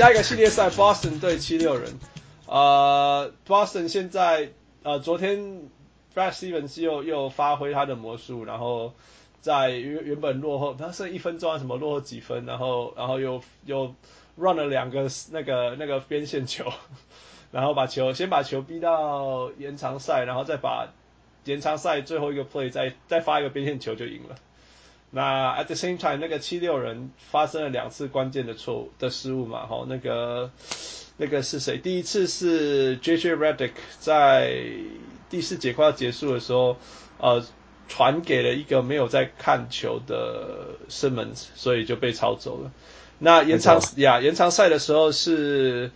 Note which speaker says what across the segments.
Speaker 1: 下一个系列赛，Boston 对七六人。呃，Boston 现在呃，昨天 Brad Stevens 又又发挥他的魔术，然后在原原本落后，他剩一分钟啊，什么落后几分，然后然后又又 run 了两个那个那个边线球，然后把球先把球逼到延长赛，然后再把延长赛最后一个 play 再再发一个边线球就赢了。那 at the same time 那个七六人发生了两次关键的错误的失误嘛，哈，那个那个是谁？第一次是 JJ Redick 在第四节快要结束的时候，呃，传给了一个没有在看球的 Simmons，所以就被抄走了。那延长呀，延长赛的时候是。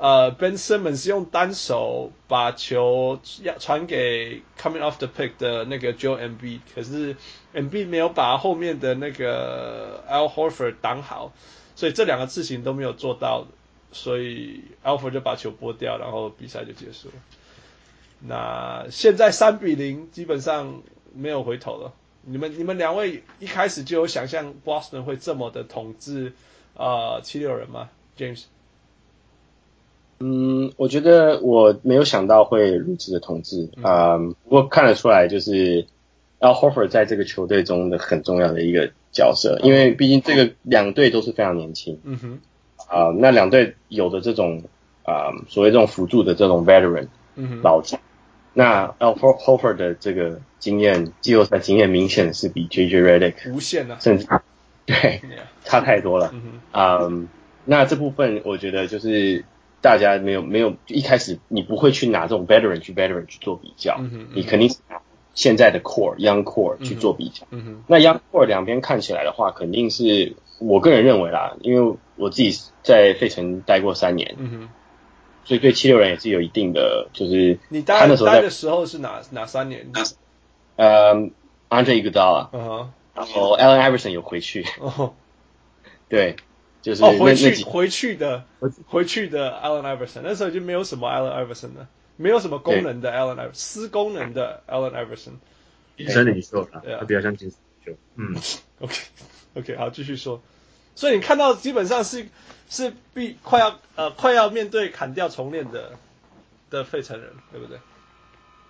Speaker 1: 呃、uh,，Ben Simmons 用单手把球要传给 coming off the pick 的那个 Joel Embiid，可是 Embiid 没有把后面的那个 Al Horford 挡好，所以这两个事情都没有做到，所以 Al Horford 就把球拨掉，然后比赛就结束了。那现在三比零，基本上没有回头了。你们你们两位一开始就有想象 Boston 会这么的统治啊七六人吗？James？
Speaker 2: 嗯，我觉得我没有想到会如此的统治啊、嗯嗯，不过看得出来就是 Al Horford 在这个球队中的很重要的一个角色，因为毕竟这个两队都是非常年轻，嗯哼，啊、呃，那两队有的这种啊、呃、所谓这种辅助的这种 veteran，嗯哼，老将，那 Al Horford 的这个经验，季后赛经验明显是比 JJ Redick
Speaker 1: 无限啊，
Speaker 2: 甚至 对差太多了，嗯哼，啊、呃，那这部分我觉得就是。大家没有没有一开始你不会去拿这种 veteran 去 veteran 去做比较，嗯嗯、你肯定是拿现在的 core young core 去做比较。嗯嗯、那 young core 两边看起来的话，肯定是我个人认为啦，因为我自己在费城待过三年，嗯、所以对七六人也是有一定的就是。
Speaker 1: 你待的待的时候是哪哪三年？
Speaker 2: 呃，Andre Iguodala 啊，然后 Allen Iverson 有回去。Uh-huh. 对。就是
Speaker 1: 哦，回去回去的回去的 Allen Iverson，那时候已经没有什么 Allen Iverson 了，没有什么功能的 Allen Iverson，私功能的 Allen Iverson。
Speaker 3: 金身领袖了，他比较像金身领袖。嗯，
Speaker 1: OK OK，好，继续说。所以你看到基本上是是必快要呃快要面对砍掉重练的的费城人，对不对？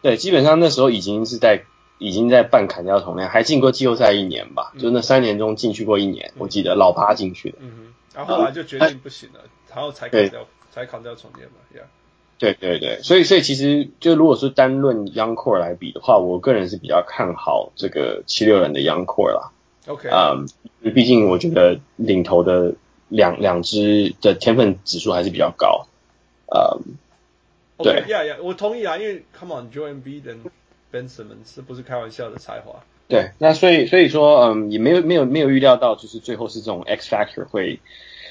Speaker 2: 对，基本上那时候已经是在已经在办砍掉重练，还进过季后赛一年吧，嗯、就那三年中进去过一年，嗯、我记得老八进去的。
Speaker 1: 嗯哼然后后来就决定不行了，嗯、然后才砍掉，才砍掉重练嘛，Yeah。
Speaker 2: 对对对，所以所以其实就如果是单论 Young Core 来比的话，我个人是比较看好这个七六人的 Young Core 啦。
Speaker 1: OK。
Speaker 2: 嗯，毕竟我觉得领头的两两支的天分指数还是比较高。嗯，
Speaker 1: 对。Yeah, yeah, 我同意啊，因为 Come on，Joel Embiid 跟 Ben Simmons 是不是开玩笑的才华？
Speaker 2: 对，那所以所以说，嗯，也没有没有没有预料到，就是最后是这种 X Factor 会。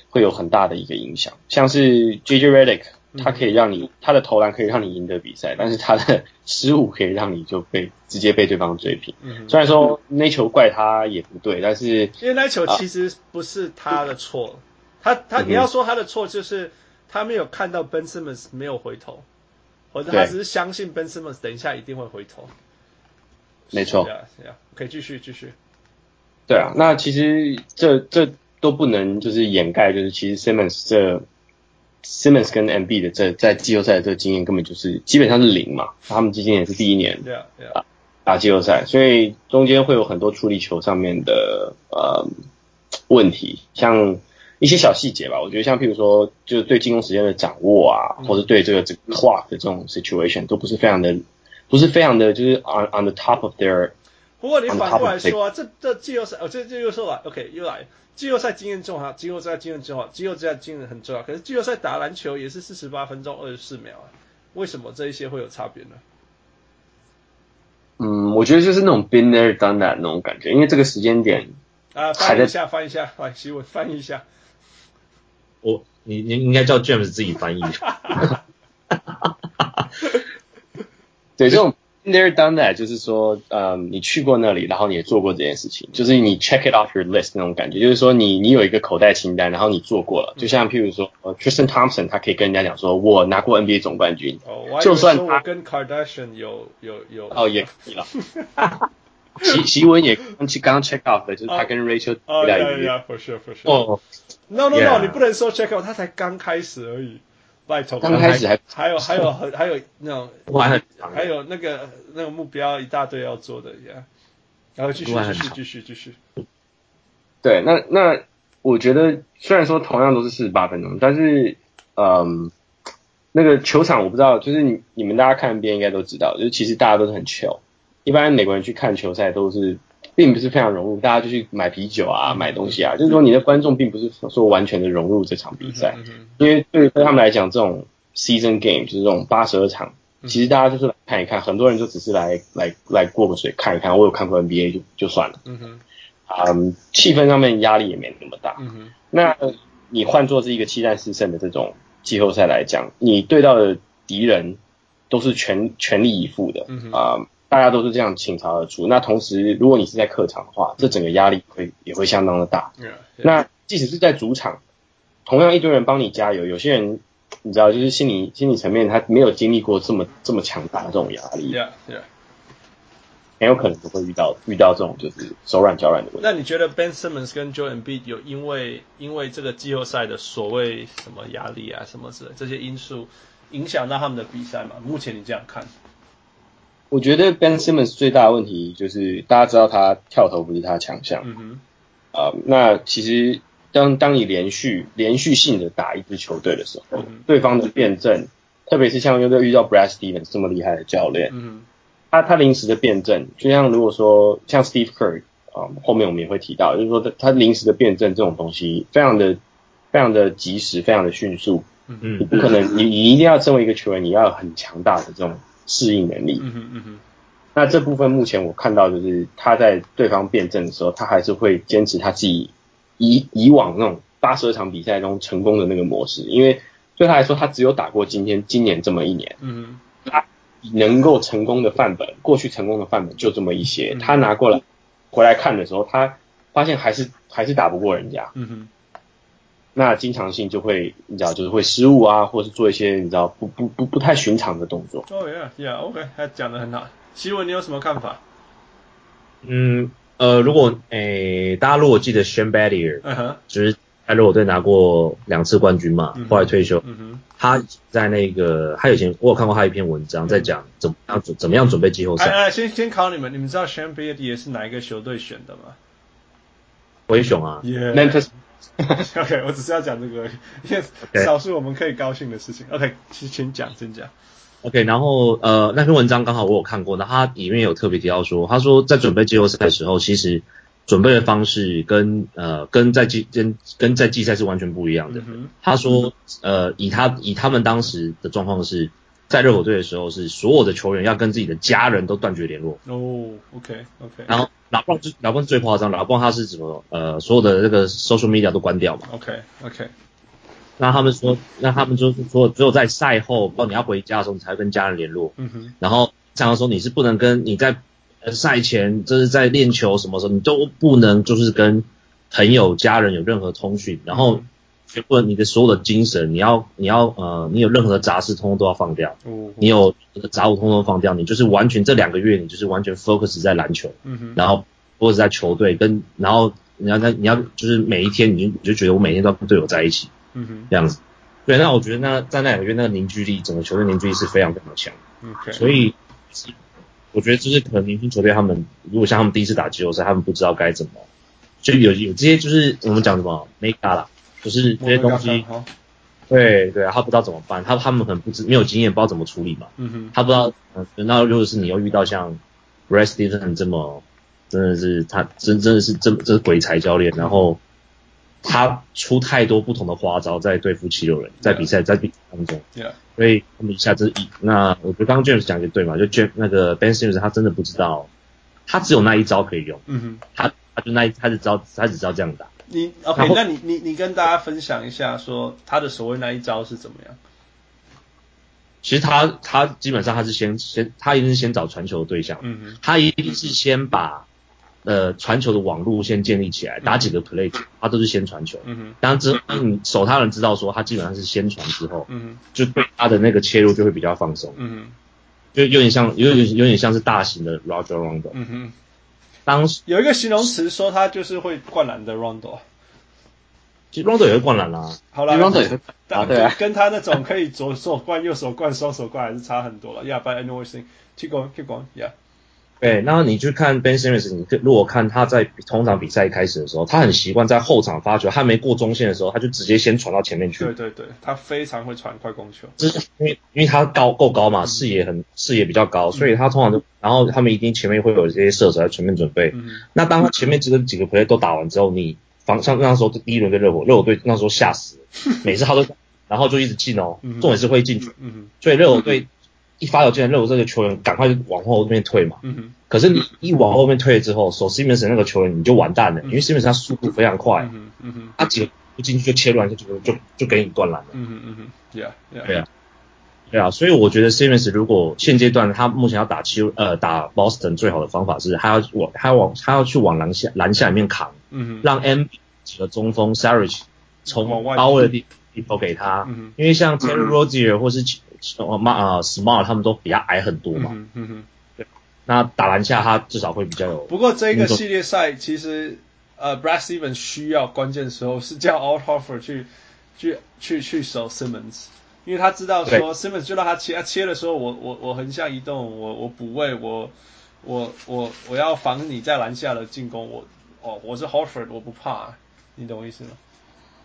Speaker 2: 会有很大的一个影响，像是 JJ Redick，他可以让你、嗯、他的投篮可以让你赢得比赛，但是他的失误可以让你就被直接被对方追平。嗯、虽然说那球怪他也不对，但是
Speaker 1: 因为那球其实不是他的错，啊、他他你要说他的错就是他没有看到 Ben Simmons 没有回头，或者他只是相信 Ben Simmons 等一下一定会回
Speaker 2: 头。没
Speaker 1: 错，啊，可以继续继续。
Speaker 2: 对啊，那其实这这。都不能就是掩盖，就是其实 Simmons 这 Simmons 跟 Embiid 的这在季后赛的这个经验根本就是基本上是零嘛，他们之间也是第一年打打季后赛，所以中间会有很多处理球上面的呃问题，像一些小细节吧，我觉得像譬如说就是对进攻时间的掌握啊，或者对这个这个 clock 的这种 situation 都不是非常的不是非常的就是 on on the top of their。
Speaker 1: 不过你反过来说啊，这这季后赛哦，这这又说了，OK 又来。季后赛经验重要，季后赛经验重要，季后赛经验很重要。可是季后赛打篮球也是四十八分钟二十四秒啊，为什么这一些会有差别呢？
Speaker 2: 嗯，我觉得就是那种 been there done that 那种感觉，因为这个时间点
Speaker 1: 啊，翻译一下，翻译一下，来，希文翻译一下。
Speaker 3: 我，你你应该叫 James 自己翻译。
Speaker 2: 对，这种。There done that，就是说，嗯，你去过那里，然后你也做过这件事情，就是你 check it off your list 那种感觉，就是说你你有一个口袋清单，然后你做过了，就像譬如说，呃，Tristan Thompson 他可以跟人家讲说，我拿过 NBA 总冠军，
Speaker 1: 哦，就算他跟 Kardashian 有有有，
Speaker 2: 哦，也可以了，习习文也刚去刚 check off 的，就是他跟 Rachel
Speaker 1: 哦，yeah yeah for sure for sure，
Speaker 2: 哦
Speaker 1: ，No no
Speaker 3: no，Yeah
Speaker 1: 你不能说 check out，他才刚开始而已，拜托。
Speaker 2: 刚开始还
Speaker 1: 还有还有很还有那种，
Speaker 3: 我还很长
Speaker 1: 还有那个那个目标一大堆要做的呀。然后继续继续继续继续。
Speaker 2: 对，那那我觉得虽然说同样都是四十八分钟，但是嗯，那个球场我不知道，就是你你们大家看 NBA 应该都知道，就是其实大家都是很 chill。一般美国人去看球赛都是并不是非常融入，大家就去买啤酒啊、买东西啊，就是说你的观众并不是说完全的融入这场比赛，因为对对他们来讲，这种 season game 就是这种八十二场。其实大家就是来看一看，很多人就只是来来来过个水看一看。我有看过 NBA 就就算了。嗯哼。嗯，气氛上面压力也没那么大。嗯哼。那你换做是一个七战四胜的这种季后赛来讲，你对到的敌人都是全全力以赴的。嗯哼。啊、嗯，大家都是这样倾巢而出。那同时，如果你是在客场的话，这整个压力会也会相当的大。嗯。那即使是在主场，同样一堆人帮你加油，有些人。你知道，就是心理心理层面，他没有经历过这么这么强大的这种压力
Speaker 1: ，yeah.
Speaker 2: 很有可能就会遇到遇到这种就是手软脚软的问题。
Speaker 1: 那你觉得 Ben Simmons 跟 Joel Embiid 有因为因为这个季后赛的所谓什么压力啊什么之类这些因素影响到他们的比赛吗？目前你这样看？
Speaker 2: 我觉得 Ben Simmons 最大的问题就是大家知道他跳投不是他的强项，嗯哼，啊、呃，那其实。当当你连续连续性的打一支球队的时候，嗯、对方的辩证，特别是像又遇到 Brad Stevens 这么厉害的教练，嗯、他他临时的辩证，就像如果说像 Steve Kerr 后面我们也会提到，就是说他他临时的辩证这种东西，非常的非常的及时，非常的迅速，嗯，你不可能，你你一定要身为一个球员，你要有很强大的这种适应能力，嗯哼嗯哼，那这部分目前我看到就是他在对方辩证的时候，他还是会坚持他自己。以以往那种八十二场比赛中成功的那个模式，因为对他来说，他只有打过今天今年这么一年，嗯，他能够成功的范本，过去成功的范本就这么一些，他拿过来回来看的时候，他发现还是还是打不过人家，嗯哼，那经常性就会你知道就是会失误啊，或是做一些你知道不不不不太寻常的动作。
Speaker 1: 哦、oh,，yeah，yeah，OK，、okay, 他讲的很好。希文，你有什么看法？
Speaker 3: 嗯。呃，如果诶、欸，大家如果记得 Shane Battier，嗯哼，就是在热火队拿过两次冠军嘛，后来退休，嗯哼，他在那个他以前我有看过他一篇文章，在讲怎么样怎怎么样准备季后赛。
Speaker 1: 哎哎，先先考你们，你们知道 Shane Battier 是哪一个球队选的吗？
Speaker 3: 灰熊啊
Speaker 2: ，Memphis。
Speaker 1: OK，我只是要讲这个，因为少数我们可以高兴的事情。OK，请请讲，请讲。
Speaker 3: OK，然后呃那篇文章刚好我有看过，那他里面有特别提到说，他说在准备季后赛的时候，其实准备的方式跟呃跟在季跟跟在季赛是完全不一样的。嗯、他说呃以他以他们当时的状况是在热火队的时候，是所有的球员要跟自己的家人都断绝联络。
Speaker 1: 哦，OK OK。
Speaker 3: 然后老布朗是老布朗是最夸张，老布朗他是怎么呃所有的这个 social media 都关掉嘛
Speaker 1: ？OK OK。
Speaker 3: 那他们说，那他们就是说，只有在赛后，哦，你要回家的时候，你才会跟家人联络。嗯哼。然后常常说你是不能跟你在赛前，就是在练球什么时候，你都不能就是跟朋友、家人有任何通讯。然后全部你的所有的精神，你要你要呃，你有任何的杂事，通通都要放掉。嗯。你有杂物，通通放掉。你就是完全这两个月，你就是完全 focus 在篮球。嗯哼。然后或者在球队跟，然后你要在你要就是每一天，你就你就觉得我每天都要跟队友在一起。嗯哼，这样子，对，那我觉得那在那两个月那个凝聚力，整个球队凝聚力是非常非常强。Okay. 所以我觉得就是可能年轻球队他们，如果像他们第一次打季后赛，他们不知道该怎么，就有有这些就是我们讲什么 make up 啦，就是这些东西，对对，他不知道怎么办，他他们可能不知没有经验，不知道怎么处理嘛。嗯哼，他不知道，那如果是你又遇到像 Brad Stevens 这么，真的是他真真的是这这是鬼才教练，然后。他出太多不同的花招在对付七六人，在比赛在比赛当中，yeah. 所以他们一下子一那我觉得刚刚 James 讲的对嘛，就 James 那个 Ben Simmons 他真的不知道，他只有那一招可以用，嗯哼，他他就那一他只知道他只知道这样打。
Speaker 1: 你 OK？那你你你跟大家分享一下，说他的所谓那一招是怎么样？
Speaker 3: 其实他他基本上他是先先他一定是先找传球的对象，嗯哼，他一定是先把。呃，传球的网路先建立起来，打几个 play，他都是先传球。嗯哼。当然之，嗯，守他人知道说他基本上是先传之后，嗯哼，就对他的那个切入就会比较放松。嗯哼。就有点像，有点有点像是大型的 Roger Rondo。嗯哼。当时
Speaker 1: 有一个形容词说他就是会灌篮的 Rondo。
Speaker 3: 其实 Rondo 也会灌篮啦。
Speaker 1: 好啦
Speaker 2: ，Rondo 也会
Speaker 1: 但对啊，跟他那种可以左手灌、右手灌、双手灌还是差很多了。Yeah，but anyways，keep going，keep going，yeah。
Speaker 3: 对，那你去看 Ben Simmons，你如果看他在通常比赛一开始的时候，他很习惯在后场发球，他没过中线的时候，他就直接先传到前面去。
Speaker 1: 对对对，他非常会传快攻球。
Speaker 3: 就是因为因为他高够高嘛，视野很视野比较高，所以他通常就，然后他们一定前面会有这些射手在前面准备。嗯、那当他前面这个几个 play 都打完之后，你防像那时候第一轮跟热火，热火队那时候吓死了，每次他都然后就一直进哦，重点是会进去。嗯哼，所以热火队。一发球进来，热火这个球员赶快就往后面退嘛。嗯哼。可是你一往后面退了之后，守 Simmons 那个球员你就完蛋了，嗯、因为 Simmons 他速度非常快。嗯嗯哼。他几个不进去就切断，就就就就给你断篮了。
Speaker 1: 嗯哼嗯哼。Yeah, yeah.
Speaker 3: 对啊。对啊，所以我觉得 Simmons 如果现阶段他目前要打七呃打 Boston 最好的方法是，他要往他要往他要去往篮下篮下里面扛。嗯哼。让 M 几个中锋 Sarich 从高位的地地投给他。嗯哼。因为像 Terry Rozier 或是。哦，马啊，Smart 他们都比较矮很多嘛。嗯嗯哼。对。那打篮下他至少会比较有。
Speaker 1: 不过这个系列赛其实呃，Brad Stevens 需要关键时候是叫 Al Horford 去去去去守 Simmons，因为他知道说 Simmons 就让他切，他切的时候我我我横向移动，我我补位，我我我我要防你在篮下的进攻，我哦我是 Horford 我不怕，你懂我意思吗？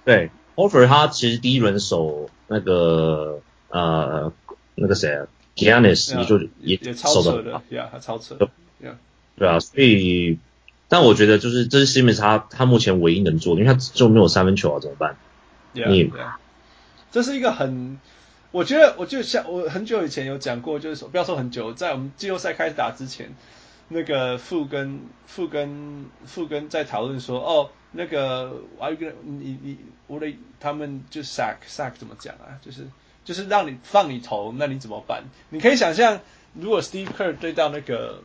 Speaker 3: 对，Horford 他其实第一轮守那个。呃，那个谁，Giannis 也就也
Speaker 1: 也超扯的，Yeah，他超扯，Yeah，
Speaker 3: 对啊，所以，但我觉得就是这是 Simmons 他他目前唯一能做的，因为他就没有三分球啊，怎么办
Speaker 1: ？Yeah. 这是一个很，我觉得我就像我很久以前有讲过，就是说不要说很久，在我们季后赛开始打之前，那个富跟富跟富跟在讨论说，哦，那个我有个你你我的他们就 sack sack 怎么讲啊，就是。就是让你放你投，那你怎么办？你可以想象，如果 Steve Kerr 对到那个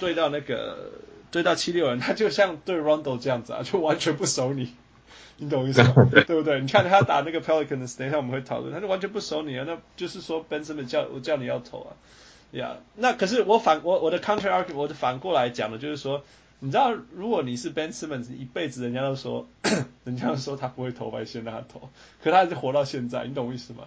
Speaker 1: 对到那个对到七六人，他就像对 Rondo 这样子啊，就完全不守你，你懂我意思吗？对不对？你看他打那个 Pelicans，等一下我们会讨论，他就完全不守你啊，那就是说 Ben Simmons 叫我叫你要投啊，呀、yeah，那可是我反我我的 counter argument，我的反过来讲的就是说，你知道，如果你是 Ben Simmons，一辈子人家都说，人家都说他不会投外线，让他投，可他还是活到现在，你懂我意思吗？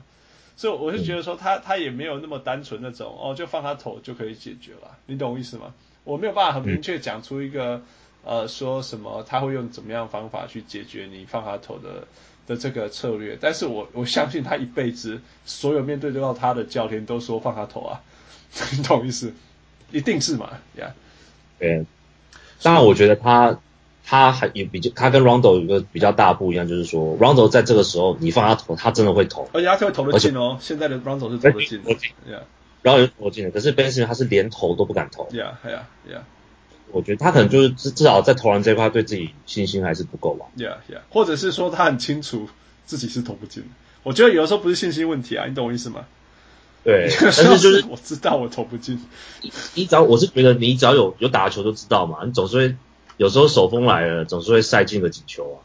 Speaker 1: 所以我是觉得说他他也没有那么单纯那种哦，就放他投就可以解决了，你懂我意思吗？我没有办法很明确讲出一个呃说什么他会用怎么样方法去解决你放他投的的这个策略，但是我我相信他一辈子所有面对得到他的教练都说放他投啊，你懂我意思？一定是嘛，呀，
Speaker 3: 对，当然我觉得他。他还也比较，他跟 Rondo 有一个比较大不一样，就是说 Rondo 在这个时候你放他投，他真的会投，
Speaker 1: 而且他会投得进哦。现在的 Rondo 是投得进，
Speaker 3: 然后又投进了。可是 Ben Simmons 他是连投都不敢投。
Speaker 1: Yeah, yeah, yeah.
Speaker 3: 我觉得他可能就是至至少在投篮这一块对自己信心还是不够吧。
Speaker 1: Yeah, yeah. 或者是说他很清楚自己是投不进。我觉得有的时候不是信心问题啊，你懂我意思吗？
Speaker 3: 对，但是就是
Speaker 1: 我知道我投不进。
Speaker 3: 你只要我是觉得你只要有有打球就知道嘛，你总是会。有时候手风来了，总是会塞进个几球啊。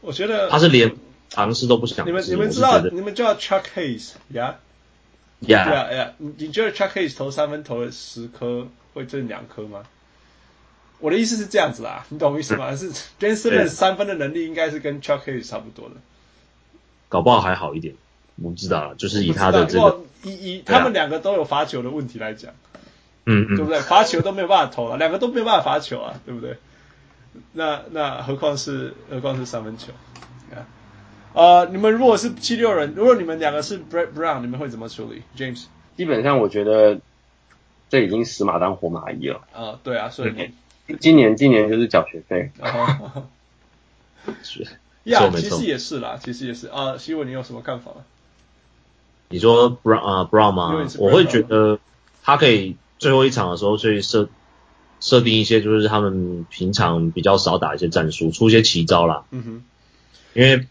Speaker 1: 我觉得
Speaker 3: 他是连尝试都不想。
Speaker 1: 你们你们知道你们叫 Chuck Hayes，yeah，yeah，yeah。你你觉得 Chuck Hayes 投三分投了十颗会挣两颗吗？我的意思是这样子啦，你懂我意思吗？是 Ben Simmons 三分的能力应该是跟 Chuck Hayes 差不多的。
Speaker 3: 搞不好还好一点，我不知道，就是以他的这个
Speaker 1: 以以他们两个都有罚球的问题来讲。嗯，对不对？罚球都没有办法投了，两个都没有办法罚球啊，对不对？那那何况是何况是三分球啊？呃，你们如果是七六人，如果你们两个是 Brett Brown，你们会怎么处理？James？
Speaker 2: 基本上我觉得这已经死马当活马医了。
Speaker 1: 啊，对啊，所以
Speaker 2: 你今年今年就是缴学费。
Speaker 1: 是，呀，其实也是啦，其实也是啊。希文，你有什么看法？
Speaker 3: 你说 Brown 啊 Brown 吗？我会觉得他可以。最后一场的时候，去设设定一些就是他们平常比较少打一些战术，出一些奇招啦。嗯哼。因为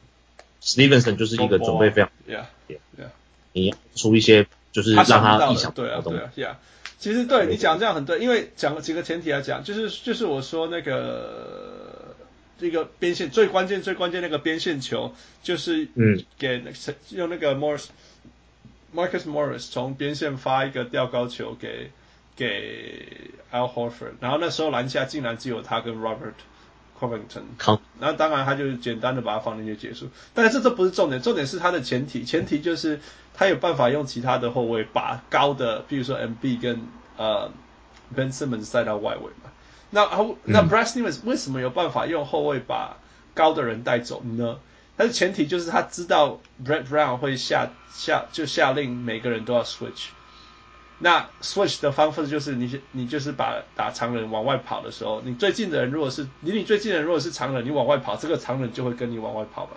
Speaker 3: Stevenson 就是一个准备非常，yeah yeah，你出一些就是让他意想不到的东西。
Speaker 1: 对啊，对啊，yeah。其实对你讲这样很对，因为讲了几个前提来讲，就是就是我说那个这个边线最关键最关键那个边线球，就是嗯给用那个 Morris Marcus Morris 从边线发一个吊高球给。给 Al Horford，然后那时候篮下竟然只有他跟 Robert Covington，
Speaker 3: 好，
Speaker 1: 那当然他就简单的把他放进去结束，但是这这不是重点，重点是他的前提，前提就是他有办法用其他的后卫把高的，比如说 MB 跟呃 Ben Simmons 塞到外围嘛。那那 Brad Stevens 为什么有办法用后卫把高的人带走呢？但是前提就是他知道 Brett Brown 会下下就下令每个人都要 switch。那 switch 的方式就是你你就是把打长人往外跑的时候，你最近的人如果是离你最近的人如果是长人，你往外跑，这个长人就会跟你往外跑嘛。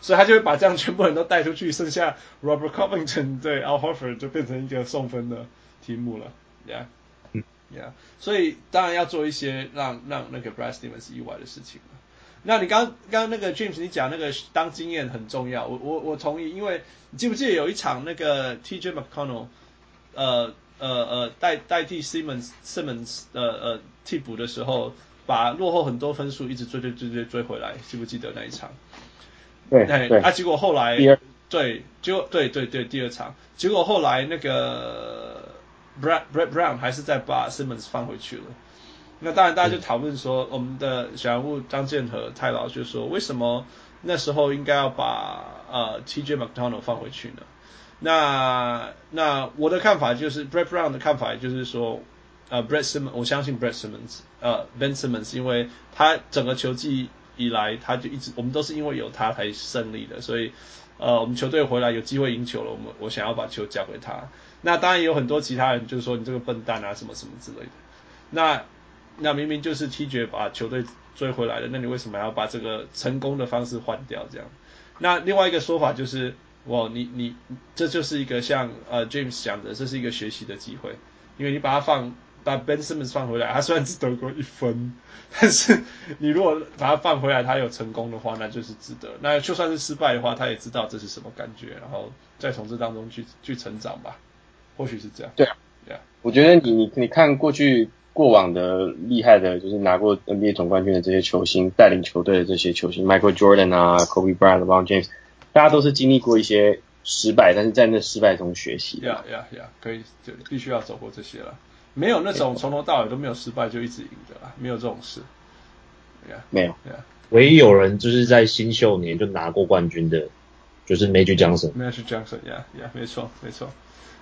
Speaker 1: 所以他就会把这样全部人都带出去，剩下 Robert Covington 对 Al Horford 就变成一个送分的题目了，Yeah，嗯，Yeah，所以当然要做一些让让那个 Brad Stevens 意外的事情了。那你刚刚那个 James 你讲那个当经验很重要，我我我同意，因为你记不记得有一场那个 TJ McConnell。呃呃呃，代代替 Simmons Simmons 呃呃替补的时候，把落后很多分数一直追追追追追回来，记不记得那一场？
Speaker 2: 对对。
Speaker 1: 啊，结果后来对，结果对对对第二场，结果后来那个 Brad Brett Brown 还是再把 Simmons 放回去了。那当然大家就讨论说，我们的小人物张建和太老就说，为什么那时候应该要把呃 TJ McConnell 放回去呢？那那我的看法就是，Brett Brown 的看法就是说，呃，Brett Simmons，我相信 Brett Simmons，呃，Ben Simmons，因为他整个球季以来，他就一直，我们都是因为有他才胜利的，所以，呃，我们球队回来有机会赢球了，我们我想要把球交给他。那当然有很多其他人就是说你这个笨蛋啊，什么什么之类的。那那明明就是 TJ 把球队追回来的，那你为什么要把这个成功的方式换掉？这样？那另外一个说法就是。哇，你你这就是一个像呃 James 讲的，这是一个学习的机会，因为你把它放把 Ben Simmons 放回来，他虽然只得过一分，但是你如果把他放回来，他有成功的话，那就是值得。那就算是失败的话，他也知道这是什么感觉，然后再从这当中去去成长吧，或许是这样。
Speaker 2: 对啊，对啊，我觉得你你你看过去过往的厉害的，就是拿过 NBA 总冠军的这些球星，带领球队的这些球星，Michael Jordan 啊，Kobe Bryant、LeBron James。大家都是经历过一些失败，但是在那失败中学习。
Speaker 1: 呀呀呀，可以就必须要走过这些了，没有那种从头到尾都没有失败就一直赢的啦，没有这种事。
Speaker 2: Yeah, 没有。
Speaker 1: Yeah.
Speaker 3: 唯一有人就是在新秀年就拿过冠军的，就是 Magic Johnson。
Speaker 1: Magic Johnson，呀呀，没错没错。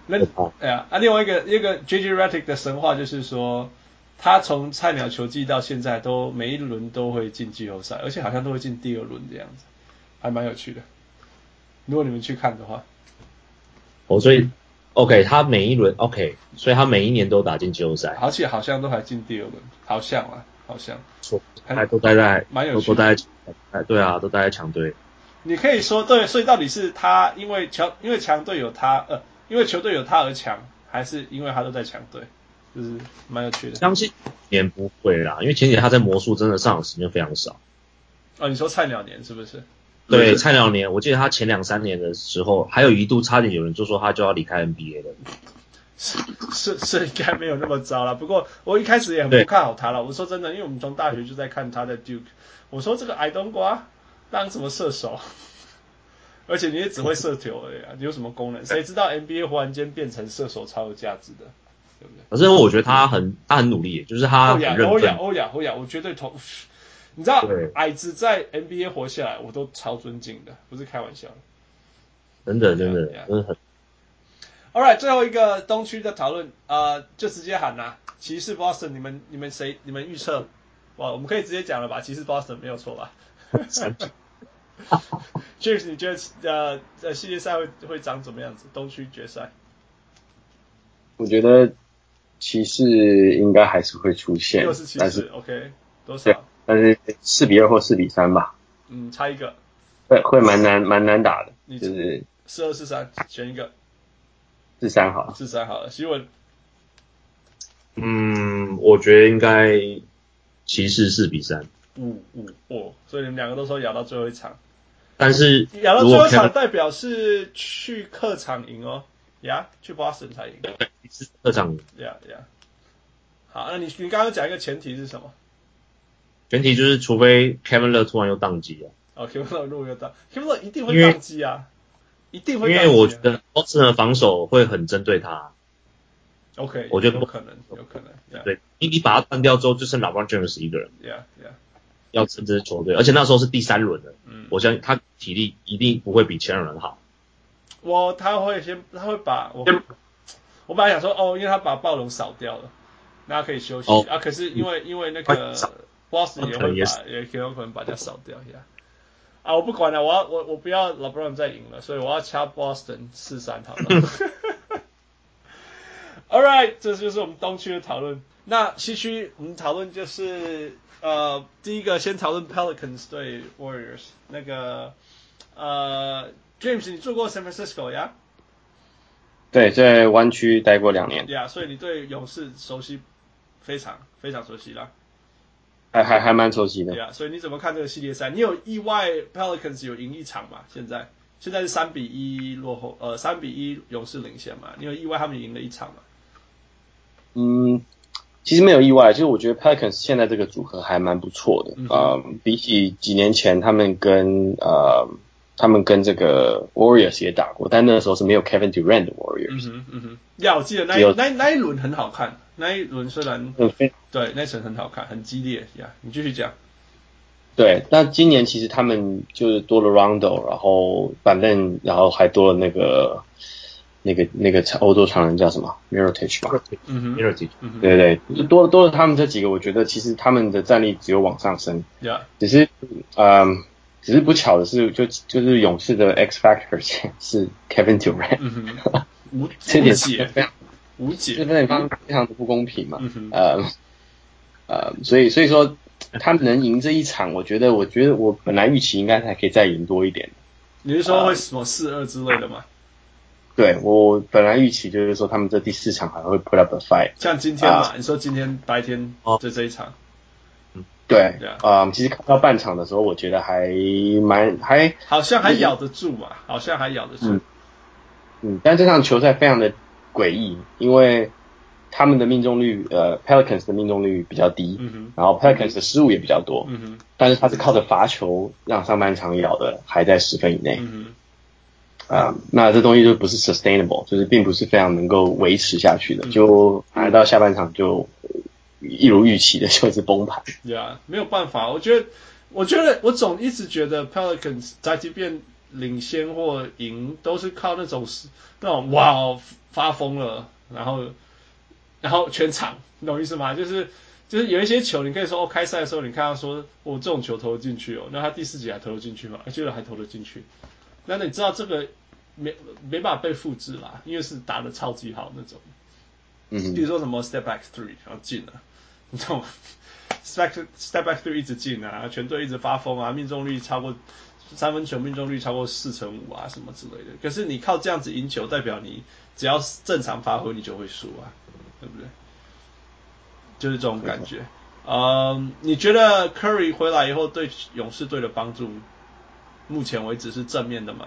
Speaker 1: 那哎呀啊，另外一个一个 JJ Redick 的神话就是说，他从菜鸟球季到现在都每一轮都会进季后赛，而且好像都会进第二轮这样子，还蛮有趣的。如果你们去看的话，
Speaker 3: 哦，所以，OK，他每一轮 OK，所以他每一年都打进季后赛，
Speaker 1: 而且好像都还进第二轮，好像啊，好像，
Speaker 3: 错，还都待在，
Speaker 1: 蛮有趣的，
Speaker 3: 都待在，哎，对啊，都待在强队。
Speaker 1: 你可以说对，所以到底是他因为强，因为强队有他，呃，因为球队有他而强，还是因为他都在强队，就是蛮有趣的。
Speaker 3: 相信年不会啦，因为前几年他在魔术真的上场时间非常少。
Speaker 1: 哦，你说菜鸟年是不是？
Speaker 3: 对，菜鸟年，我记得他前两三年的时候，还有一度差点有人就说他就要离开 NBA 了。
Speaker 1: 是是是，应该没有那么糟了。不过我一开始也很不看好他了。我说真的，因为我们从大学就在看他的 Duke，我说这个矮冬瓜当什么射手？而且你也只会射球而已啊，你有什么功能？谁知道 NBA 忽然间变成射手超有价值的，对不对？
Speaker 3: 可是我觉得他很他很努力，就是他很认真。欧亚欧亚
Speaker 1: 欧亚，我绝对投。你知道矮子在 NBA 活下来，我都超尊敬的，不是开玩笑的。
Speaker 3: 真的真的真的很。
Speaker 1: All right，最后一个东区的讨论，呃，就直接喊呐，骑士 Boston，你们你们谁？你们预测？哇，我们可以直接讲了吧？骑士 Boston 没有错吧？James，你觉得呃呃系列赛会会长怎么样子？东区决赛？
Speaker 2: 我觉得骑士应该还是会出现，
Speaker 1: 又是骑士，OK，多少？
Speaker 2: 但是四比二或四比三吧。
Speaker 1: 嗯，差一个。
Speaker 2: 会会蛮难蛮难打的，就是
Speaker 1: 四二四三选一个。
Speaker 2: 四三好。
Speaker 1: 四三好了，希文。
Speaker 3: 嗯，我觉得应该骑士四比三。
Speaker 1: 五五哦，所以你们两个都说咬到最后一场。
Speaker 3: 但是
Speaker 1: 咬到最后一场代表是去客场赢哦，呀，去 Boston 才赢。
Speaker 3: 对，是客场赢。
Speaker 1: 呀呀。好，那你你刚刚讲一个前提是什么？
Speaker 3: 前提就是，除非 Kevin Love 突然又宕机了。
Speaker 1: 哦，Kevin Love 如果又宕，Kevin Love 一定会宕机啊，一定会。
Speaker 3: 因为我觉得 Boston 的防守会很针对他。
Speaker 1: OK，
Speaker 3: 我觉得
Speaker 1: 不可能，有可能。
Speaker 3: 对，你你把他断掉之后，就剩 LeBron James 一个人。
Speaker 1: Yeah, yeah.
Speaker 3: 要撑这支球队，而且那时候是第三轮的，嗯，我相信他体力一定不会比前两轮好。
Speaker 1: 我他会先他会把我我本来想说哦，因为他把暴龙扫掉了，那可以休息、哦、啊。可是因为因为那个 Boston 也会把也有可能把他扫掉呀啊。我不管了，我要我我不要 LeBron 再赢了，所以我要掐 Boston 四三好了。All right，这就是我们东区的讨论。那西区我们讨论就是呃第一个先讨论 Pelicans 对 Warriors 那个呃。James，你住过 San Francisco 呀？
Speaker 2: 对，在湾区待过两年。
Speaker 1: 呀，所以你对勇士熟悉，非常非常熟悉啦。
Speaker 2: 还还还蛮熟悉的。
Speaker 1: 呀，所以你怎么看这个系列赛？你有意外 Pelicans 有赢一场吗？现在现在是三比一落后，呃，三比一勇士领先嘛？你有意外他们赢了一场吗？
Speaker 2: 嗯，其实没有意外，就是我觉得 Pelicans 现在这个组合还蛮不错的。嗯、呃，比起几年前他们跟呃。他们跟这个 Warriors 也打过，但那个时候是没有 Kevin Durant 的 Warriors。
Speaker 1: 嗯哼，嗯哼。呀，我记得那一那那一轮很好看，那一轮虽然、嗯、对那场很好看，很激烈呀。你继续讲。
Speaker 2: 对，那今年其实他们就是多了 Rondo，然后板凳然后还多了那个那个那个欧洲常人叫什么 Mirotic 吧。
Speaker 3: 嗯哼，Mirotic。
Speaker 2: 对对对，就多了多了他们这几个，我觉得其实他们的战力只有往上升。
Speaker 1: 呀。
Speaker 2: 只是嗯。只是不巧的是，就就是勇士的 X Factor 是 Kevin Durant，
Speaker 1: 嗯哼，无
Speaker 2: 这点是非常
Speaker 1: 无解，
Speaker 2: 这非常非常的不公平嘛，嗯、呃呃，所以所以说他们能赢这一场，我觉得我觉得我本来预期应该还可以再赢多一点。
Speaker 1: 你是说会什么四二之类的吗？
Speaker 2: 呃、对我本来预期就是说他们这第四场还会 put up a fight，
Speaker 1: 像今天嘛，呃、你说今天白天就这一场。
Speaker 2: 对，啊、其实看到半场的时候，我觉得还蛮还
Speaker 1: 好像还咬得住嘛，好像还咬得住。
Speaker 2: 嗯，嗯，但这场球赛非常的诡异，因为他们的命中率，呃，Pelicans 的命中率比较低，然后 Pelicans 的失误也比较多，嗯哼，但是他是靠着罚球让上半场咬的还在十分以内，啊、呃，那这东西就不是 sustainable，就是并不是非常能够维持下去的，嗯、就来到下半场就。一如预期的就是崩盘。
Speaker 1: 对啊，没有办法。我觉得，我觉得，我总一直觉得 Pelicans 在即便领先或赢，都是靠那种那种哇发疯了，然后然后全场，你懂意思吗？就是就是有一些球，你可以说哦，开赛的时候你看到说我、哦、这种球投进去哦，那他第四节还投得进去吗？而且还投得进去。那你知道这个没没办法被复制啦，因为是打的超级好那种。嗯。比如说什么 Step Back Three 然后进了。这种 step step back three 一直进啊，全队一直发疯啊，命中率超过三分球命中率超过四成五啊，什么之类的。可是你靠这样子赢球，代表你只要正常发挥，你就会输啊，对不对？就是这种感觉。嗯，你觉得 Curry 回来以后对勇士队的帮助，目前为止是正面的吗？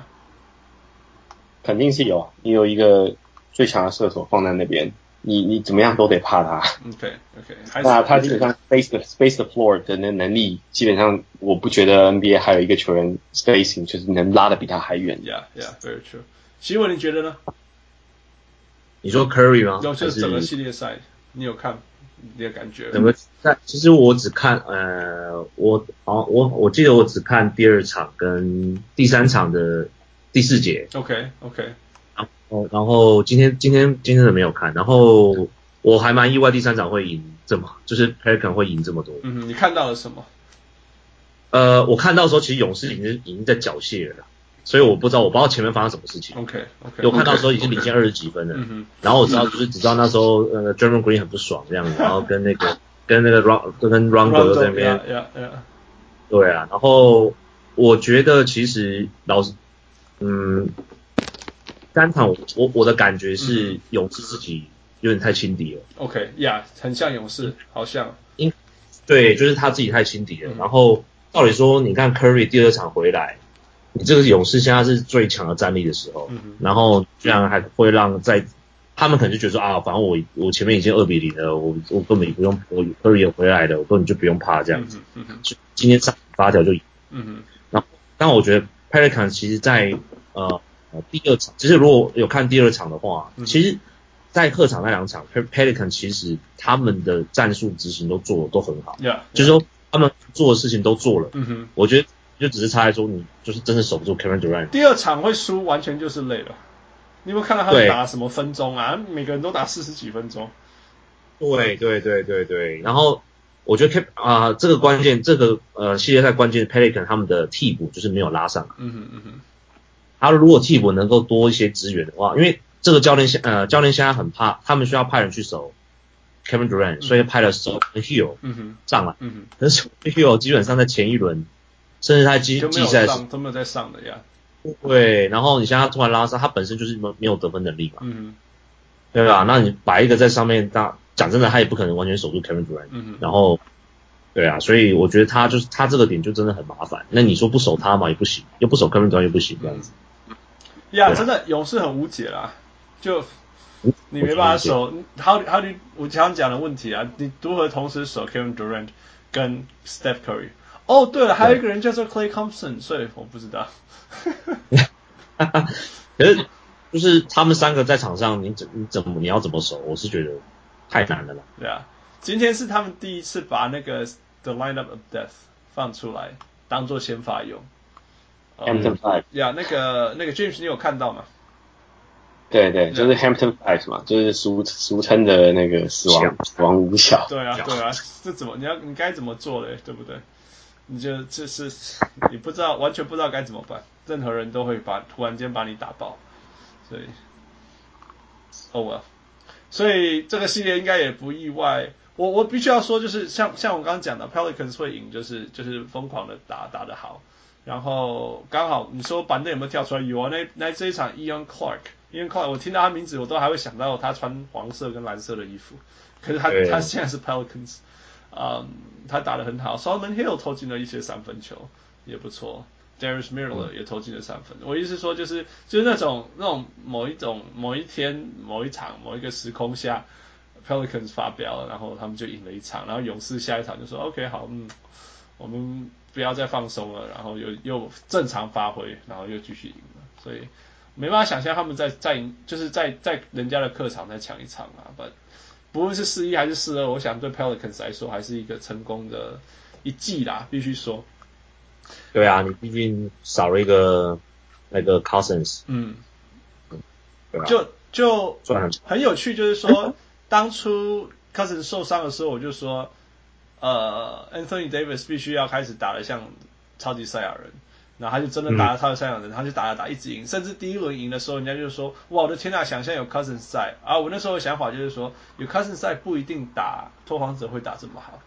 Speaker 2: 肯定是有，你有一个最强的射手放在那边。你你怎么样都得怕他。
Speaker 1: OK OK，
Speaker 2: 那他基本上 space the space the floor 的那能力，基本上我不觉得 NBA 还有一个球员 spacing 就是能拉的比他还远。
Speaker 1: Yeah yeah very true。希文你觉得呢？
Speaker 3: 你说 Curry 吗？
Speaker 1: 有就是整个系列赛，你有看你的感觉？
Speaker 3: 整个赛其实我只看呃我哦我我记得我只看第二场跟第三场的第四节。
Speaker 1: OK OK。
Speaker 3: 哦，然后今天今天今天的没有看，然后我还蛮意外第三场会赢这么，就是 Pelicans 会赢这么多。
Speaker 1: 嗯，你看到了什么？
Speaker 3: 呃，我看到的时候其实勇士已经已经在缴械了，所以我不知道我不知道前面发生什么事情。
Speaker 1: OK OK。
Speaker 3: 有看到的时候已经领先二十几分了。然后我知道就是只知道那时候呃 Draymond Green 很不爽这样子，然后跟那个跟那个 Ron 跟 Rondo 在那
Speaker 1: 边。
Speaker 3: 对啊，然后我觉得其实老是，嗯。三场我我我的感觉是勇士自己有点太轻敌了。
Speaker 1: OK，呀、yeah，很像勇士，好像。
Speaker 3: 因对，就是他自己太轻敌了。嗯、然后照理说，你看 Curry 第二场回来，你这个勇士现在是最强的战力的时候，嗯、然后居然还会让在他们可能就觉得说啊，反正我我前面已经二比零了，我我根本不用我 Curry 也回来了，我根本就不用怕这样子。今天上发条就赢。嗯哼。然后，但我觉得 Pelicans 其实在呃。第二场，其实如果有看第二场的话，嗯、其实，在客场那两场，Pelican 其实他们的战术执行都做的都很好。
Speaker 1: Yeah, yeah.
Speaker 3: 就是说他他们做的事情都做了。
Speaker 1: 嗯哼，
Speaker 3: 我觉得就只是差在说你就是真的守不住 Kevin Durant。
Speaker 1: 第二场会输，完全就是累了。你有没有看到他们打什么分钟啊？每个人都打四十几分钟。
Speaker 3: 对对对对对。然后我觉得 K 啊、呃，这个关键，这个呃系列赛关键，Pelican 他们的替补就是没有拉上。
Speaker 1: 嗯哼嗯哼。
Speaker 3: 他如果替补能够多一些资源的话，因为这个教练现呃教练现在很怕，他们需要派人去守 Kevin Durant，、嗯、所以派了守 Hill
Speaker 1: 嗯哼
Speaker 3: 上来。
Speaker 1: 嗯哼。
Speaker 3: 可是 Hill 基本上在前一轮，甚至他季季赛
Speaker 1: 都没有在上的呀。
Speaker 3: 对，然后你像他突然拉上，他本身就是没没有得分能力嘛，
Speaker 1: 嗯，
Speaker 3: 对吧？那你摆一个在上面，那讲真的，他也不可能完全守住 Kevin Durant，
Speaker 1: 嗯，
Speaker 3: 然后，对啊，所以我觉得他就是他这个点就真的很麻烦。那你说不守他嘛也不行，又不守 Kevin Durant 又不行这样子。
Speaker 1: 呀、真的勇士很无解啦，就你没办法守，How How do 我常讲的问题啊，你如何同时守 Kevin Durant 跟 Steph Curry？哦，对了，还有一个人叫做 Clay Thompson，所以我不知道。
Speaker 3: 可是，就是他们三个在场上，你怎你怎么你要怎么守？我是觉得太难了啦。
Speaker 1: 对啊，今天是他们第一次把那个 The Lineup of Death 放出来，当做先发用。
Speaker 2: Hampton Five。
Speaker 1: 呀，那个那个 James，你有看到吗？
Speaker 2: 对对，就是 Hampton Five 嘛，就是俗俗称的那个死亡死亡五小。
Speaker 1: 对啊对啊，这怎么你要你该怎么做嘞？对不对？你就这是你不知道，完全不知道该怎么办。任何人都会把突然间把你打爆，所以，Oh well，所以这个系列应该也不意外。我我必须要说，就是像像我刚刚讲的，Pelicans 会赢，就是就是疯狂的打打得好。然后刚好你说板凳有没有跳出来？有啊，那那这一场 Ian Clark，Ian Clark，我听到他名字我都还会想到他穿黄色跟蓝色的衣服。可是他他现在是 Pelicans。嗯，他打得很好，Solomon Hill 投进了一些三分球，也不错。Darius Miller 也投进了三分。嗯、我意思说，就是就是那种那种某一种某一天某一场某一个时空下，Pelicans 发飙了，然后他们就赢了一场，然后勇士下一场就说 OK 好，嗯，我们不要再放松了，然后又又正常发挥，然后又继续赢了。所以没办法想象他们在在就是在在人家的客场再抢一场啊，But 不论是四一还是四二，我想对 Pelicans 来说还是一个成功的一季啦，必须说。
Speaker 3: 对啊，你毕竟少了一个那个 Cousins。
Speaker 1: 嗯。
Speaker 3: 对啊。
Speaker 1: 就就很有趣，就是说，当初 Cousins 受伤的时候，我就说，呃，Anthony Davis 必须要开始打得像超级赛亚人。然后他就真的打了超级赛亚人，他就打了打一直赢，甚至第一轮赢的时候，人家就说：“哇，我的天呐，想象有 Cousins 在啊！”我那时候的想法就是说，有 Cousins 在不一定打拓荒者会打这么好。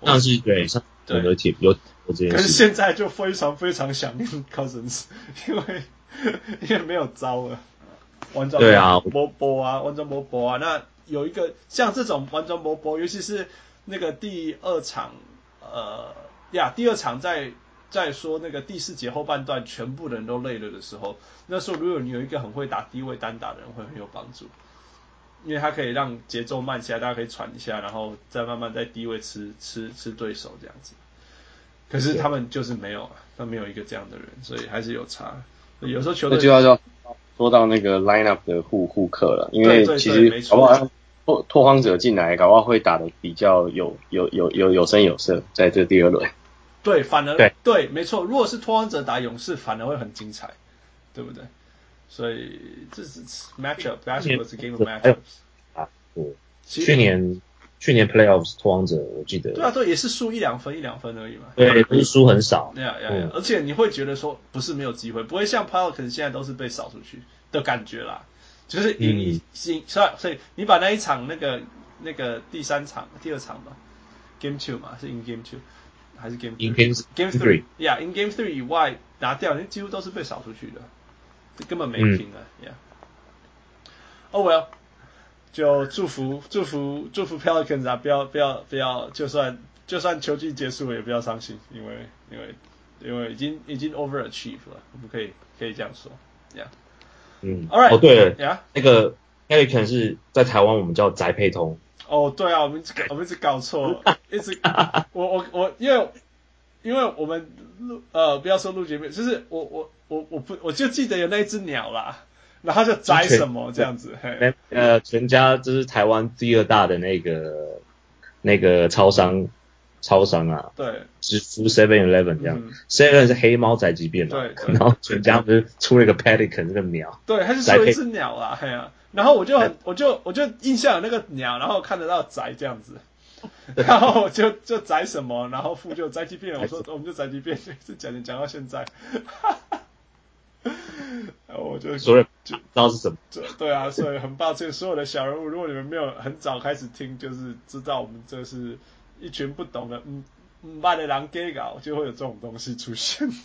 Speaker 3: 那是对，对有铁有有这件事。
Speaker 1: 可是现在就非常非常想念 Cousins，因为因为没有招了，完全
Speaker 3: 对啊，
Speaker 1: 波波啊，完全波波啊。那有一个像这种完全波波，尤其是那个第二场，呃呀，第二场在。在说那个第四节后半段，全部人都累了的时候，那时候如果你有一个很会打低位单打的人，会很有帮助，因为他可以让节奏慢下来，大家可以喘一下，然后再慢慢在低位吃吃吃对手这样子。可是他们就是没有，他没有一个这样的人，所以还是有差。有时候球队就
Speaker 2: 要说说到那个 lineup 的护护客了，因为其实好不好拓拓荒者进来，搞不好会打的比较有有有有有声有色，在这第二轮。
Speaker 1: 对，反而对，对，没错。如果是拓荒者打勇士，反而会很精彩，对不对？所以这是 matchup，basketball is a game of matchups。
Speaker 3: 啊，对。去年去年 playoffs 拓荒者，我记得。
Speaker 1: 对啊，对，也是输一两分，一两分而已嘛。
Speaker 3: 对，不是输很少。
Speaker 1: 对啊，对啊。而且你会觉得说，不是没有机会，不会像 Pelicans 现在都是被扫出去的感觉啦。就是赢一赢，所以所以你把那一场那个那个第三场、第二场吧，Game Two 嘛，是赢 Game Two。还是 Game
Speaker 3: in
Speaker 1: Game Game Three，Yeah，in Game Three 以外拿掉，那几乎都是被扫出去的，根本没拼啊，Yeah，Oh well，就祝福祝福祝福 Pelicans 啊，不要不要不要，就算就算球季结束了也不要伤心，因为因为因为已经已经 overachieve 了，我们可以可以这样说，Yeah，
Speaker 3: 嗯
Speaker 1: ，All right，
Speaker 3: 哦对了
Speaker 1: ，Yeah，
Speaker 3: 那个 Pelicans 是在台湾我们叫宅配通。
Speaker 1: 哦，oh, 对啊，我们我们一直搞错，一直 我我我，因为因为我们录呃，不要说录节目，就是我我我我不我就记得有那一只鸟啦，然后就摘什么这样子，
Speaker 3: 嘿，呃，全家就是台湾第二大的那个那个超商，超商啊，
Speaker 1: 对，
Speaker 3: 只服 Seven Eleven 这样，Seven、嗯、是黑猫宅急便嘛，
Speaker 1: 对，对。
Speaker 3: 然后全家不是出了一个 Pelican 这个鸟，
Speaker 1: 对，它是出了一只鸟啊，嘿啊，然后我就很，我就我就印象有那个鸟，然后看得到宅这样子，然后我就就宅什么，然后副就宅急便，我说我们就宅急便，就讲讲到现在。我就
Speaker 3: 所以就知道是什么，
Speaker 1: 对啊，所以很抱歉，所有的小人物，如果你们没有很早开始听，就是知道我们这是一群不懂的，嗯嗯，慢的狼 gay 搞，就会有这种东西出现。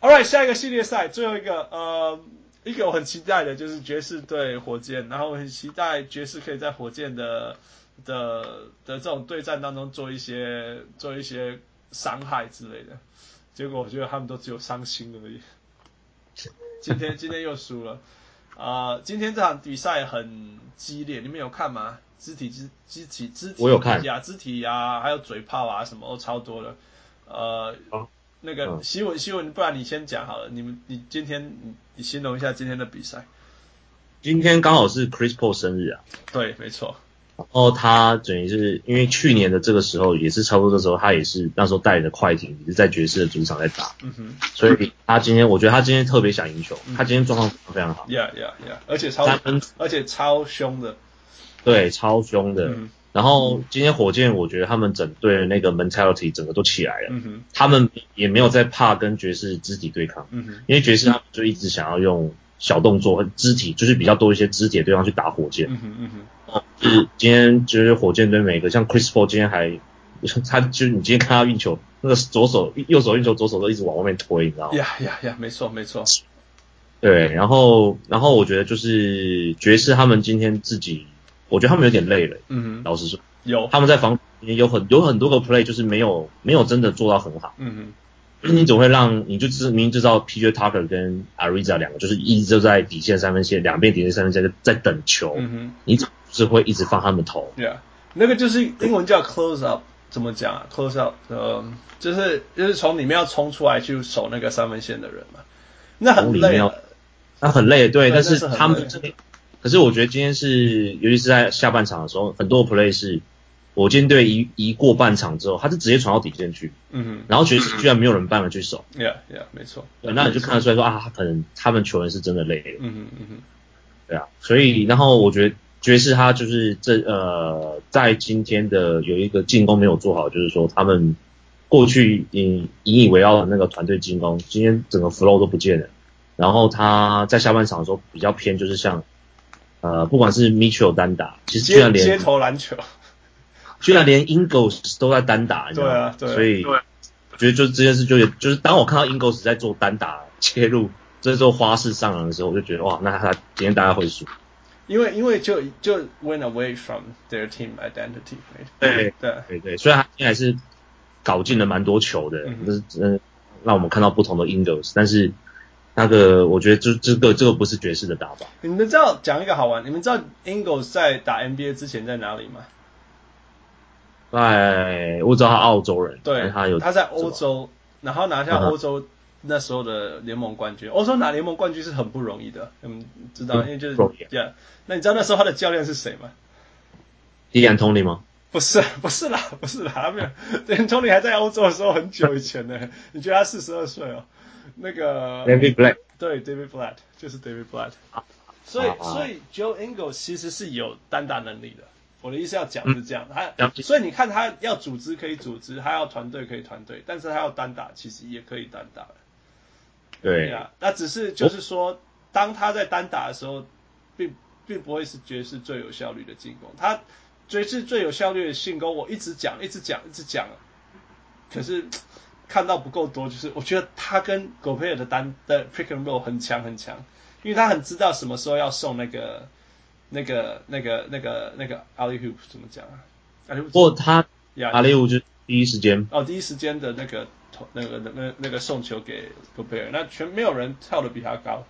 Speaker 1: All right，下一个系列赛，最后一个，呃，一个我很期待的就是爵士对火箭，然后我很期待爵士可以在火箭的的的这种对战当中做一些做一些伤害之类的。结果我觉得他们都只有伤心而已。今天今天又输了，啊、呃，今天这场比赛很激烈，你们有看吗？肢体肢肢体肢体，
Speaker 3: 我有看
Speaker 1: 呀，肢体呀，还有嘴炮啊，什么都超多的。呃，
Speaker 3: 哦、
Speaker 1: 那个希文希文，不然你先讲好了。你们你今天你你形容一下今天的比赛。
Speaker 3: 今天刚好是 Chris Paul 生日啊。
Speaker 1: 对，没错。
Speaker 3: 然后他等于是因为去年的这个时候也是差不多的时候，他也是那时候带着快艇也是在爵士的主场在打，
Speaker 1: 嗯哼，
Speaker 3: 所以他今天我觉得他今天特别想赢球，嗯、他今天状况非常好
Speaker 1: ，Yeah Yeah Yeah，而且超而且超凶的，
Speaker 3: 对，超凶的。嗯、然后今天火箭我觉得他们整队的那个 mentality 整个都起来了，
Speaker 1: 嗯，
Speaker 3: 他们也没有在怕跟爵士肢体对抗，
Speaker 1: 嗯，
Speaker 3: 因为爵士他们就一直想要用小动作和肢体，就是比较多一些肢体的对抗去打火箭，
Speaker 1: 嗯哼嗯哼。
Speaker 3: 就是今天就是火箭队每个像 Chris Paul 今天还，他就是你今天看他运球，那个左手右手运球左手都一直往外面推，你知道吗？
Speaker 1: 呀呀呀，没错没错。
Speaker 3: 对，然后然后我觉得就是爵士他们今天自己，我觉得他们有点累了。
Speaker 1: 嗯，
Speaker 3: 老实说，
Speaker 1: 有。
Speaker 3: 他们在防有很有很多个 play 就是没有没有真的做到很好。
Speaker 1: 嗯哼，
Speaker 3: 你总会让你就知明明知道 PJ Tucker 跟 Ariza 两个就是一直都在底线三分线两边底线三分线在在等球。
Speaker 1: 嗯哼，
Speaker 3: 你总是会一直放他们投
Speaker 1: ，Yeah，那个就是英文叫 close up，怎么讲啊？close up，呃，就是就是从里面要冲出来去守那个三分线的人嘛，那很累，
Speaker 3: 那很累，对，但是他们这边，可是我觉得今天是，尤其是在下半场的时候，很多 play 是，火箭队一一过半场之后，他是直接传到底线去，
Speaker 1: 嗯哼，
Speaker 3: 然后爵士居然没有人办了去守
Speaker 1: ，Yeah，Yeah，没错，
Speaker 3: 那你就看得出来说啊，可能他们球员是真的累了，
Speaker 1: 嗯哼嗯哼，
Speaker 3: 对啊，所以然后我觉得。爵士他就是这呃，在今天的有一个进攻没有做好，就是说他们过去引引以为傲的那个团队进攻，今天整个 flow 都不见了。然后他在下半场的时候比较偏，就是像呃，不管是 Mitchell 单打，其实居然连
Speaker 1: 街头篮球，
Speaker 3: 居然连 Ingles 都在单打，
Speaker 1: 对啊，对，
Speaker 3: 所以我觉得就这件事就就是当我看到 Ingles 在做单打切入，在做花式上篮的时候，我就觉得哇，那他今天大概会输。
Speaker 1: 因为因为就就 went away from their team identity，
Speaker 3: 对对对。对对，虽然他还是搞进了蛮多球的，就是嗯，让我们看到不同的 Ingles，但是那个我觉得这这个这个不是爵士的打法。
Speaker 1: 你们知道讲一个好玩，你们知道 Ingles 在打 NBA 之前在哪里吗？
Speaker 3: 在我知道他澳洲人，
Speaker 1: 对，
Speaker 3: 他有
Speaker 1: 他在欧洲，然后拿下欧洲。那时候的联盟冠军，欧洲拿联盟冠军是很不容易的，你们知道，因为就是，Yeah，那你知道那时候他的教练是谁吗
Speaker 3: ？D'Antoni 吗？
Speaker 1: 不是，不是啦，不是啦，他没有，D'Antoni 还在欧洲的时候很久以前呢。你觉得他四十二岁哦？那个
Speaker 3: David Blatt，
Speaker 1: 对，David Blatt 就是 David Blatt，所以所以 Joe Ingles 其实是有单打能力的。我的意思要讲是这样，他所以你看他要组织可以组织，他要团队可以团队，但是他要单打其实也可以单打。
Speaker 3: 对呀，
Speaker 1: 那只是就是说，当他在单打的时候，并并不会是爵士最有效率的进攻。他爵士最有效率的进攻，我一直讲，一直讲，一直讲。可是看到不够多，就是我觉得他跟戈贝尔的单的 pick and roll 很强很强，因为他很知道什么时候要送那个那个那个那个那个 hoop 怎么讲啊？
Speaker 3: 不过他 alley hoop 就第一时间
Speaker 1: 哦，第一时间的那个。那个那那那个送球给戈贝尔，那全没有人跳的比他高，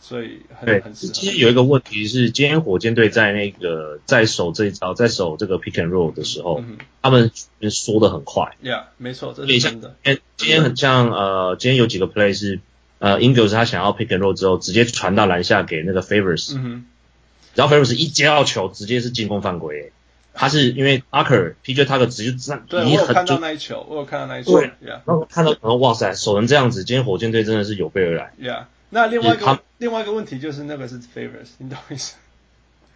Speaker 1: 所以很
Speaker 3: 对
Speaker 1: 很适合。
Speaker 3: 今天有一个问题是，今天火箭队在那个在守这一招，在守这个 pick and roll 的时候，
Speaker 1: 嗯、
Speaker 3: 他们缩的很快。
Speaker 1: Yeah，没错，这是真的。
Speaker 3: 今天很像呃，今天有几个 play 是呃，Ingles 他想要 pick and roll 之后，直接传到篮下给那个 Favors，然后 Favors 一接到球，直接是进攻犯规。他是因为 Tucker PJ Tucker 直接站，
Speaker 1: 对我有看到那一球，我有看到那一球，
Speaker 3: 对，然后看到然后哇塞，守成这样子，今天火箭队真的是有备而来。
Speaker 1: Yeah，那另外一个另外一个问题就是那个是 Favors，你懂意思？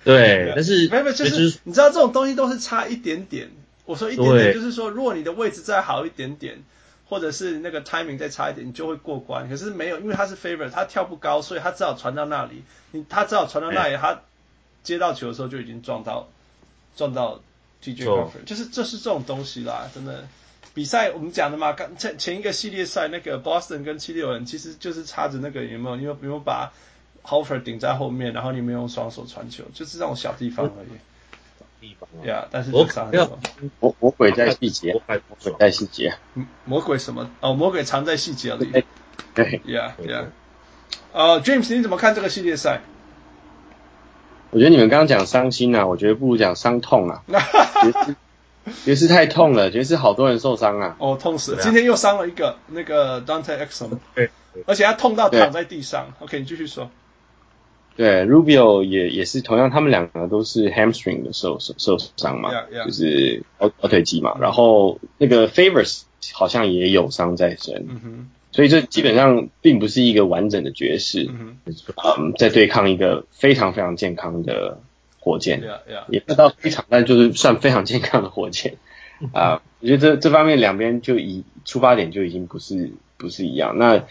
Speaker 3: 对，但是
Speaker 1: 没有没有，就是你知道这种东西都是差一点点。我说一点点，就是说如果你的位置再好一点点，或者是那个 timing 再差一点，你就会过关。可是没有，因为他是 Favors，他跳不高，所以他只好传到那里。你他只好传到那里，他接到球的时候就已经撞到撞到 TJ Crawford，就是这是这种东西啦，真的。比赛我们讲的嘛，刚前前一个系列赛那个 Boston 跟七六人，其实就是差着那个有没有，你有没有把 Horford 顶在后面，然后你没有用双手传球，就是这种小地方而已。地方啊，但是就差很多。
Speaker 2: 魔魔鬼在细节，魔鬼在细节。
Speaker 1: 魔鬼什么？哦，魔鬼藏在细节里。
Speaker 2: 对
Speaker 1: ，Yeah，Yeah。呃，James，你怎么看这个系列赛？
Speaker 2: 我觉得你们刚刚讲伤心啊，我觉得不如讲伤痛啊。爵士太痛了，爵士好多人受伤啊。
Speaker 1: 哦，痛死了！今天又伤了一个那个 Dante Exum。对。而且他痛到躺在地上。OK，你继续说。
Speaker 2: 对，Rubio 也也是同样，他们两个都是 hamstring 的受受受伤嘛，yeah, yeah. 就是小小腿肌嘛。然后那个 Favors 好像也有伤在身，嗯哼。所以这基本上并不是一个完整的爵士，嗯嗯，在对抗一个非常非常健康的火箭，yeah, yeah. 也不到非常，但就是算非常健康的火箭。啊、uh,，我觉得这这方面两边就已出发点就已经不是不是一样。那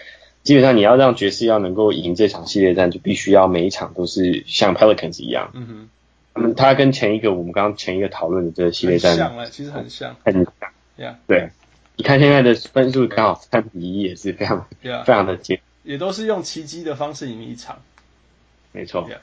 Speaker 2: 基本上你要让爵士要能够赢这场系列战，就必须要每一场都是像 Pelicans 一样。嗯哼，他们他跟前一个我们刚刚前一个讨论的这个系列战，
Speaker 1: 像了，其实很像，
Speaker 2: 很像。
Speaker 1: Yeah.
Speaker 2: 对，你看现在的分数刚好三比一，也是非常
Speaker 1: Yeah.
Speaker 2: 非常的近，
Speaker 1: 也都是用奇迹的方式赢一场。
Speaker 2: 没错。
Speaker 1: Yeah.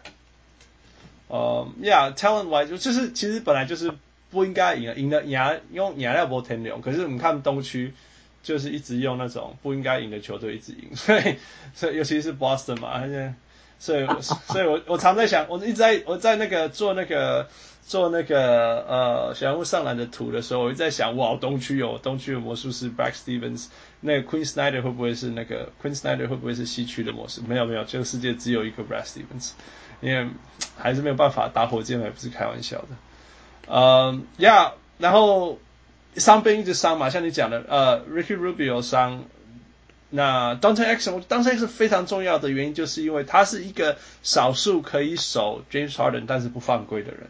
Speaker 1: 呃、um,，Yeah，talent wise 就是其实本来就是不应该赢，赢的赢用赢了波天龙，可是我们看东区。就是一直用那种不应该赢的球队一直赢，所以所以尤其是 Boston 嘛，而且所以 所以我我常在想，我一直在我在那个做那个做那个呃小人物上篮的图的时候，我一直在想，哇，东区有东区的魔术师 Brad Stevens，那个 Queen Snyder 会不会是那个 Queen Snyder 会不会是西区的魔术？没有没有，这个世界只有一个 Brad Stevens，因为还是没有办法打火箭，还不是开玩笑的。嗯，Yeah，然后。伤兵一直伤嘛，像你讲的，呃，Ricky Rubio 伤，那 Dante Exum，Dante Exum 非常重要的原因，就是因为他是一个少数可以守 James Harden 但是不犯规的人。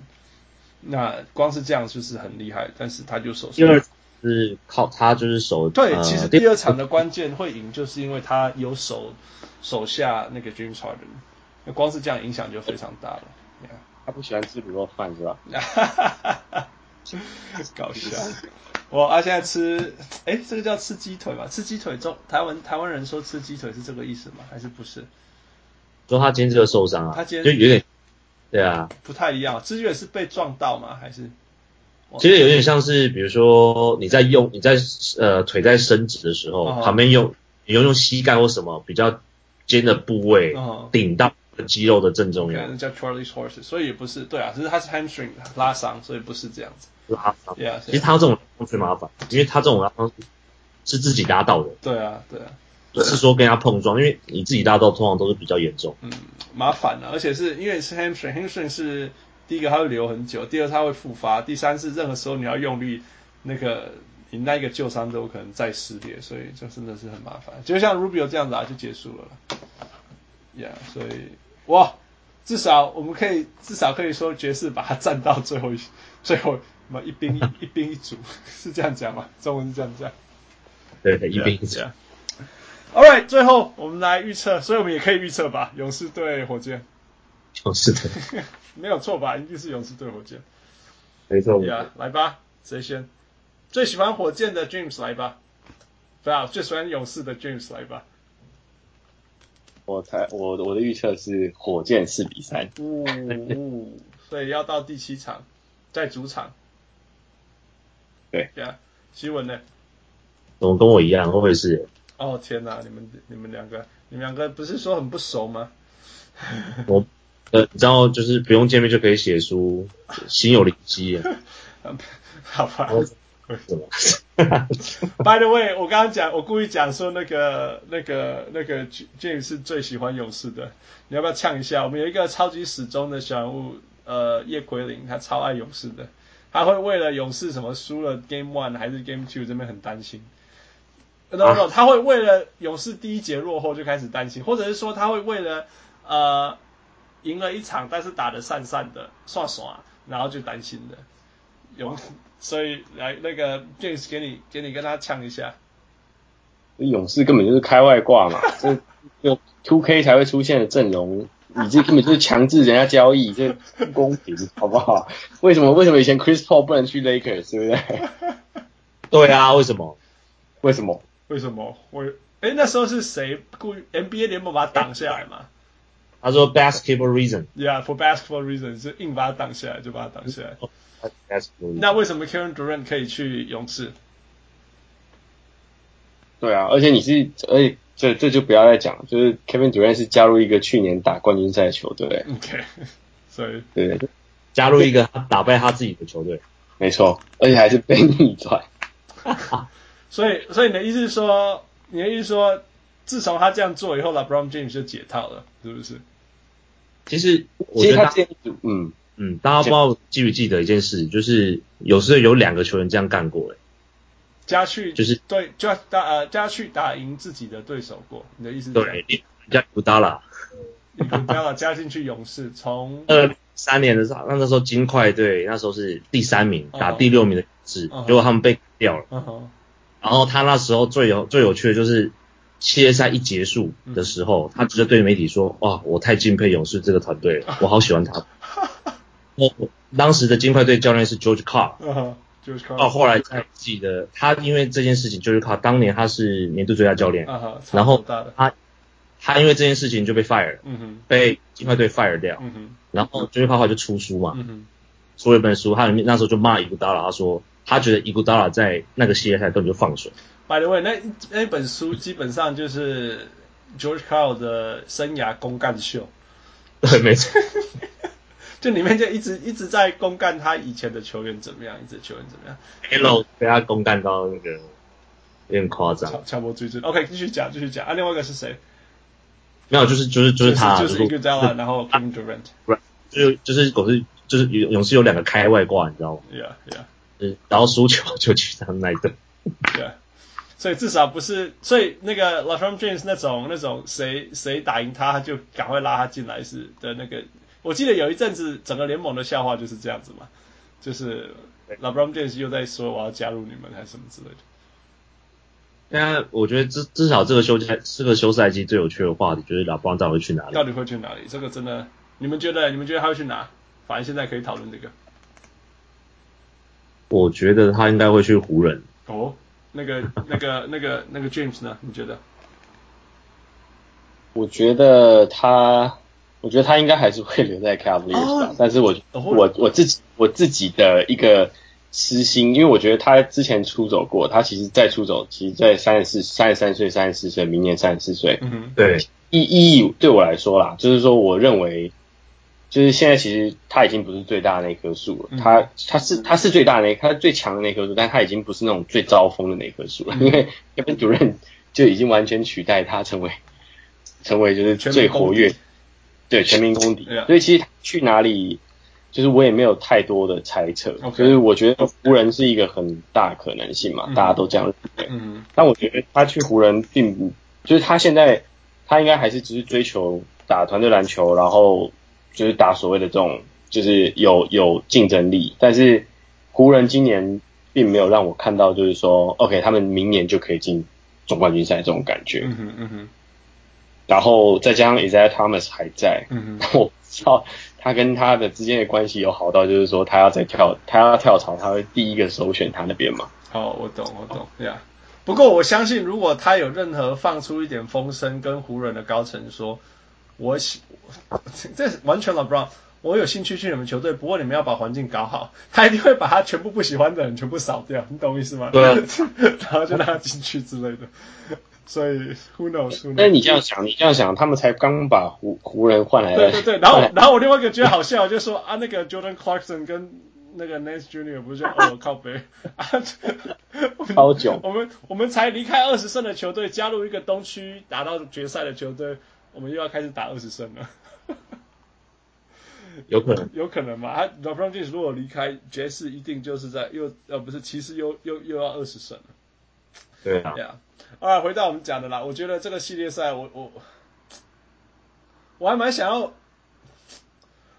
Speaker 1: 那光是这样就是很厉害，但是他就守。第
Speaker 3: 二是靠他就是守。
Speaker 1: 对，呃、其实第二场的关键会赢，就是因为他有守手下那个 James Harden。那光是这样影响就非常大了。Yeah.
Speaker 2: 他不喜欢吃卤肉饭是吧？
Speaker 1: 搞笑。我啊，现在吃，哎，这个叫吃鸡腿吧？吃鸡腿中，台湾台湾人说吃鸡腿是这个意思吗？还是不是？
Speaker 3: 说他今天这个受伤啊，
Speaker 1: 他今天
Speaker 3: 就有点，对啊，
Speaker 1: 不太一样。吃鸡腿是被撞到吗？还是？
Speaker 3: 其实有点像是，比如说你在用你在呃腿在伸直的时候，哦、旁边用你用用膝盖或什么比较尖的部位顶到。肌肉的正中央，
Speaker 1: 叫 Charlie's Horse，所以也不是对啊，只是他是 hamstring 拉伤，所以不是这样子。
Speaker 3: 拉伤，Yeah, 其实他这种最麻烦，因为他这种拉伤是自己拉到的。
Speaker 1: 对啊，对啊，
Speaker 3: 不是说跟他碰撞，因为你自己拉到通常都是比较严重。
Speaker 1: 嗯，麻烦啊，而且是因为是 hamstring，hamstring 是第一个它会留很久，第二它会复发，第三是任何时候你要用力，那个你那一个旧伤都有可能再撕裂，所以就真的是很麻烦。就像 Rubio 这样子啊，就结束了。Yeah，所以。哇，至少我们可以至少可以说爵士把它战到最后一最后什么一兵一一兵一卒是这样讲吗？中文是这样讲。
Speaker 3: 对对，一兵一卒。
Speaker 1: All right，最后我们来预测，所以我们也可以预测吧。勇士对火箭。
Speaker 3: 勇士队。
Speaker 1: 没有错吧？一定是勇士对火箭。
Speaker 3: 没错。
Speaker 1: Yeah，来吧，谁先？最喜欢火箭的 James 来吧。不要，最喜欢勇士的 James 来吧。
Speaker 2: 我猜我我的预测是火箭四比三。
Speaker 1: 呜，所以要到第七场，在主场。
Speaker 2: 对。
Speaker 1: 对啊，新闻呢？
Speaker 3: 怎么跟我一样？会不会是？
Speaker 1: 哦天哪，你们你们两个，你们两个不是说很不熟吗？
Speaker 3: 我呃，你知道就是不用见面就可以写书，心有灵犀。
Speaker 1: 好吧。为什么 By the way，我刚刚讲，我故意讲说那个那个那个 James 是最喜欢勇士的，你要不要呛一下？我们有一个超级死忠的小人物，呃，叶奎林，他超爱勇士的，他会为了勇士什么输了 Game One 还是 Game Two 这边很担心。No No，他会为了勇士第一节落后就开始担心，或者是说他会为了呃赢了一场但是打得散散的算耍，然后就担心的。勇，所以来那个 James 给你给你跟他呛一下。
Speaker 2: 勇士根本就是开外挂嘛，这就 Two K 才会出现的阵容，你这根本就是强制人家交易，这不公平，好不好？为什么为什么以前 Chris Paul 不能去 Lakers，对不对？
Speaker 3: 对啊，为什么？
Speaker 2: 为什么？
Speaker 1: 为什么？我哎，那时候是谁故意 NBA 联盟把他挡下来嘛？
Speaker 3: 他说 basketball reason。
Speaker 1: Yeah，for basketball reason 是硬把他挡下来，就把他挡下来。那为什么 Kevin Durant 可以去勇士？
Speaker 2: 对啊，而且你是，而且这这就不要再讲，就是 Kevin Durant 是加入一个去年打冠军赛的球队。
Speaker 1: OK，所以
Speaker 2: 对，
Speaker 3: 加入一个打败他自己的球队，
Speaker 2: 没错，而且还是被逆转。
Speaker 1: 所以，所以你的意思是说，你的意思是说，自从他这样做以后，LeBron James 就解套了，是不是？
Speaker 3: 其实，我觉得他，
Speaker 2: 嗯
Speaker 3: 嗯，大家不知道记不记得一件事，就是有时候有两个球员这样干过，哎
Speaker 1: 加去
Speaker 3: 就是
Speaker 1: 对，就要打呃加去打赢自己的对手过，你的意思是？
Speaker 3: 对，加古达拉，
Speaker 1: 古达拉加进去勇士，从
Speaker 3: 二三年的时候，那那时候金块队那时候是第三名打第六名的勇士，结果他们被掉了。然后他那时候最有最有趣的就是系列赛一结束的时候，他直接对媒体说：“哇，我太敬佩勇士这个团队了，我好喜欢他。”我当时的金块队教练是 George Karl。到后来在自己的他，因为这件事情，George Carr 当年他是年度最佳教练，然后他他因为这件事情就被 fire，被金块队 fire 掉，然后 George Carr 就出书嘛，出了一本书，他里面那时候就骂伊古达拉，他说他觉得伊古达拉在那个系列赛根本就放水。
Speaker 1: By the way，那那本书基本上就是 George Carl 的生涯公干秀，
Speaker 3: 对，没错。
Speaker 1: 就里面就一直一直在公干他以前的球员怎么样，一直球员怎么样
Speaker 3: ，Hello 被他公干到那个有点夸张，
Speaker 1: 强迫追追。OK，继续讲，继续讲。啊，另外一个是谁？
Speaker 3: 没有，就是就是就是他，
Speaker 1: 就是 Iguodala 然后 Kevin Durant，
Speaker 3: 不是，就是就是勇士就是勇士有两个开外挂，你知道吗
Speaker 1: ？Yeah Yeah，
Speaker 3: 就是然后输球就去他们那一队。
Speaker 1: Yeah，所以至少不是，所以那个 LeBron James 那种那种谁谁打赢他，他就赶快拉他进来是的那个。我记得有一阵子，整个联盟的笑话就是这样子嘛，就是 LeBron James 又在说我要加入你们还是什么之类的。
Speaker 3: 现在我觉得至至少这个休赛这个休赛季最有趣的话题就是 LeBron 到底会去哪里？
Speaker 1: 到底会去哪里？这个真的，你们觉得？你们觉得他会去哪？反正现在可以讨论这个。
Speaker 3: 我觉得他应该会去湖人。
Speaker 1: 哦，那个 那个那个那个 James 呢？你觉得？
Speaker 2: 我觉得他。我觉得他应该还是会留在 Cavaliers 吧，但是我我我自己我自己的一个私心，因为我觉得他之前出走过，他其实再出走，其实在三十四、三十三岁、三十四岁，明年三十四岁，
Speaker 3: 嗯哼，对，
Speaker 2: 意意义对我来说啦，就是说我认为，就是现在其实他已经不是最大的那棵树了，他他是他是最大的那他是最强的那棵树，但他已经不是那种最招风的那棵树了，因为 Kevin Durant 就已经完全取代他成为成为就是最活跃。对，全民公敌，所以其实去哪里，就是我也没有太多的猜测，就是我觉得湖人是一个很大可能性嘛，大家都这样认为。嗯，但我觉得他去湖人并不，就是他现在他应该还是只是追求打团队篮球，然后就是打所谓的这种就是有有竞争力，但是湖人今年并没有让我看到就是说，OK，他们明年就可以进总冠军赛这种感觉。嗯哼，嗯哼。然后再加上 Isaiah Thomas 还在，嗯哼，我知道他跟他的之间的关系有好到，就是说他要再跳，他要跳槽，他会第一个首选他那边嘛。
Speaker 1: 好，我懂，我懂，对啊。不过我相信，如果他有任何放出一点风声，跟湖人的高层说，我喜，这完全 LeBron，我有兴趣去你们球队，不过你们要把环境搞好，他一定会把他全部不喜欢的人全部扫掉，你懂我意思吗？
Speaker 3: 对啊，
Speaker 1: 然后就让他进去之类的。所以，who knows？
Speaker 2: 那你这样想，你这样想，他们才刚把湖湖人换来了。
Speaker 1: 对对对，然后然后我另外一个觉得好笑，就说啊，那个 Jordan Clarkson 跟那个 Nance Junior 不是就哦 靠北啊，
Speaker 2: 超久。
Speaker 1: 我们我们才离开二十胜的球队，加入一个东区打到决赛的球队，我们又要开始打二十胜了。
Speaker 3: 有可能，
Speaker 1: 有可能嘛？他 LeBron James 如果离开爵士，一定就是在又呃不是骑士又又又要二十胜了。
Speaker 3: 对啊。
Speaker 1: Yeah. 啊，回到我们讲的啦，我觉得这个系列赛，我我我还蛮想要，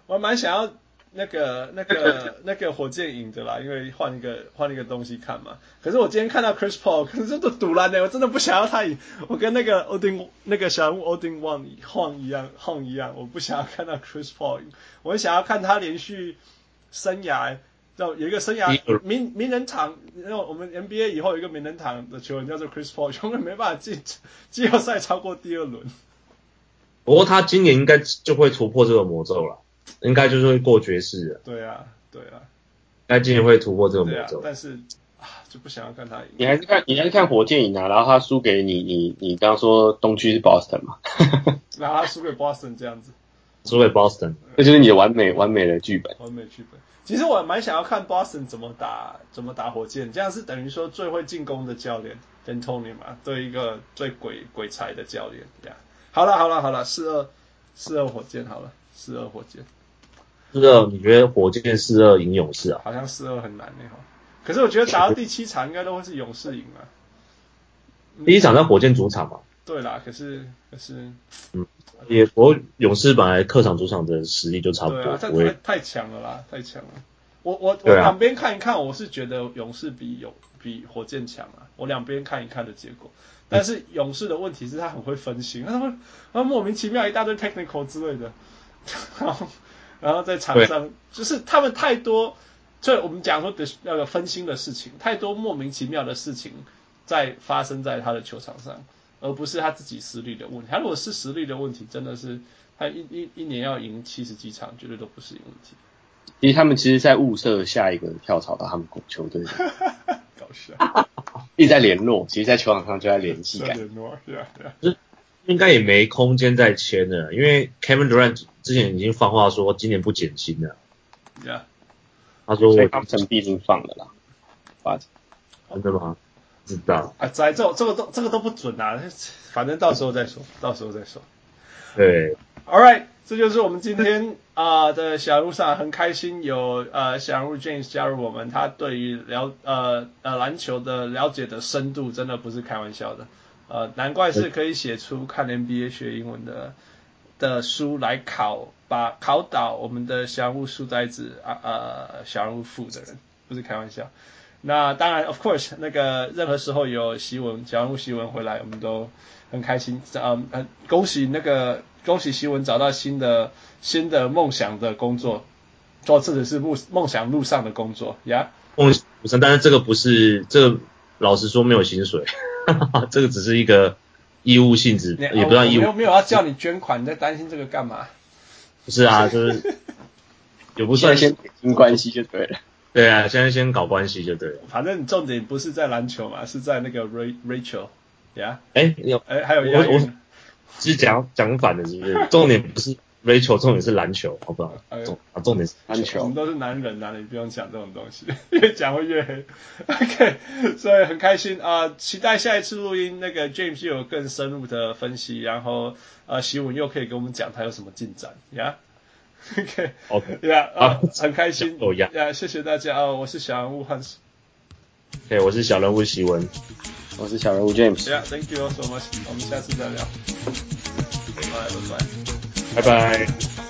Speaker 1: 我还蛮想要那个那个 那个火箭赢的啦，因为换一个换一个东西看嘛。可是我今天看到 Chris Paul，可是都赌烂的，我真的不想要他赢。我跟那个 Odin 那个小人物 Odin One 晃一样晃一样，我不想要看到 Chris Paul 赢，我想要看他连续生涯。有一个生涯名名人堂，然后我们 NBA 以后有一个名人堂的球员叫做 Chris Paul，永远没办法进季后赛超过第二轮。
Speaker 3: 不过他今年应该就会突破这个魔咒了，应该就是会过爵士了。
Speaker 1: 对啊，对啊，
Speaker 3: 应该今年会突破这个魔咒。
Speaker 1: 啊、但是啊，就不想要看他赢。
Speaker 2: 你还是看你还是看火箭赢啊，然后他输给你，你你刚刚说东区是 Boston 嘛？
Speaker 1: 然后他输给 Boston 这样子，
Speaker 3: 输给 Boston，
Speaker 2: 这就是你的完美完美的剧本。
Speaker 1: 完美剧本。其实我蛮想要看 Boston 怎么打，怎么打火箭，这样是等于说最会进攻的教练 D'Antoni 嘛，对一个最鬼鬼才的教练这样。好了好了好了，四二四二火箭好了，四二火箭。
Speaker 3: 四二，你觉得火箭四二赢勇士啊？
Speaker 1: 好像四二很难呢哈。可是我觉得打到第七场应该都会是勇士赢啊。
Speaker 3: 第一场在火箭主场嘛。
Speaker 1: 对啦，可是可是。
Speaker 3: 嗯。也不过勇士本来客场主场的实力就差不多，
Speaker 1: 对啊，太太强了啦，太强了。我我我两边看一看，我是觉得勇士比勇比火箭强啊。我两边看一看的结果，但是勇士的问题是他很会分心，他会他莫名其妙一大堆 technical 之类的，然后然后在场上就是他们太多，就我们讲说的那个分心的事情，太多莫名其妙的事情在发生在他的球场上。而不是他自己实力的问题。他如果是实力的问题，真的是他一一一年要赢七十几场，绝对都不是问题。
Speaker 2: 其实他们其实在物色下一个跳槽到他们球队。
Speaker 1: 搞笑，
Speaker 2: 一直在联络，其实，在球场上就在联系。
Speaker 1: 在联络，对啊，对啊。
Speaker 3: 就是应该也没空间再签了，因为 Kevin Durant 之前已经放话说今年不减薪了。
Speaker 1: Yeah，
Speaker 2: 他说我当成毕竟放了啦。发
Speaker 3: 真的吗？知道
Speaker 1: 啊，在这这个都这个都不准啊，反正到时候再说，到时候再说。
Speaker 3: 对
Speaker 1: ，All right，这就是我们今天啊、呃、的小人物上很开心有呃小人物 James 加入我们，他对于了呃呃篮球的了解的深度真的不是开玩笑的，呃难怪是可以写出看 NBA 学英文的的书来考把考倒我们的小人物书呆子啊呃小人物副的人，不是开玩笑。那当然，of course，那个任何时候有习文，小人物习文回来，我们都很开心。嗯，很恭喜那个恭喜习文找到新的新的梦想的工作，做自己是梦梦想路上的工作呀。
Speaker 3: 梦想，但是这个不是，这个老实说没有薪水，哈哈，这个只是一个义务性质，也不算义务。
Speaker 1: 没有没有要叫你捐款，你在担心这个干嘛？
Speaker 3: 不是啊，就是 也不算
Speaker 2: 先撇关系就对了。
Speaker 3: 对啊，现在先搞关系就对了。
Speaker 1: 反正重点不是在篮球嘛，是在那个 Rachel，呀？
Speaker 3: 哎，有
Speaker 1: 哎，还有一
Speaker 3: 我我是讲讲反的，是不是？重点不是 Rachel，重点是篮球，好不好？重啊，重点是篮球。
Speaker 1: 我们都是男人啊，你不用讲这种东西，越讲会越黑。OK，所以很开心啊、呃，期待下一次录音，那个 James 又有更深入的分析，然后呃，习文又可以给我们讲他有什么进展，呀 OK，OK，Yeah，啊，很开心，呀，谢谢大家。啊，我是小人物 Hans，
Speaker 3: 对，我是小人物席文，
Speaker 2: 我是小人物 James，Yeah，Thank
Speaker 1: you so much，我们下次再聊，
Speaker 3: 拜拜，拜拜。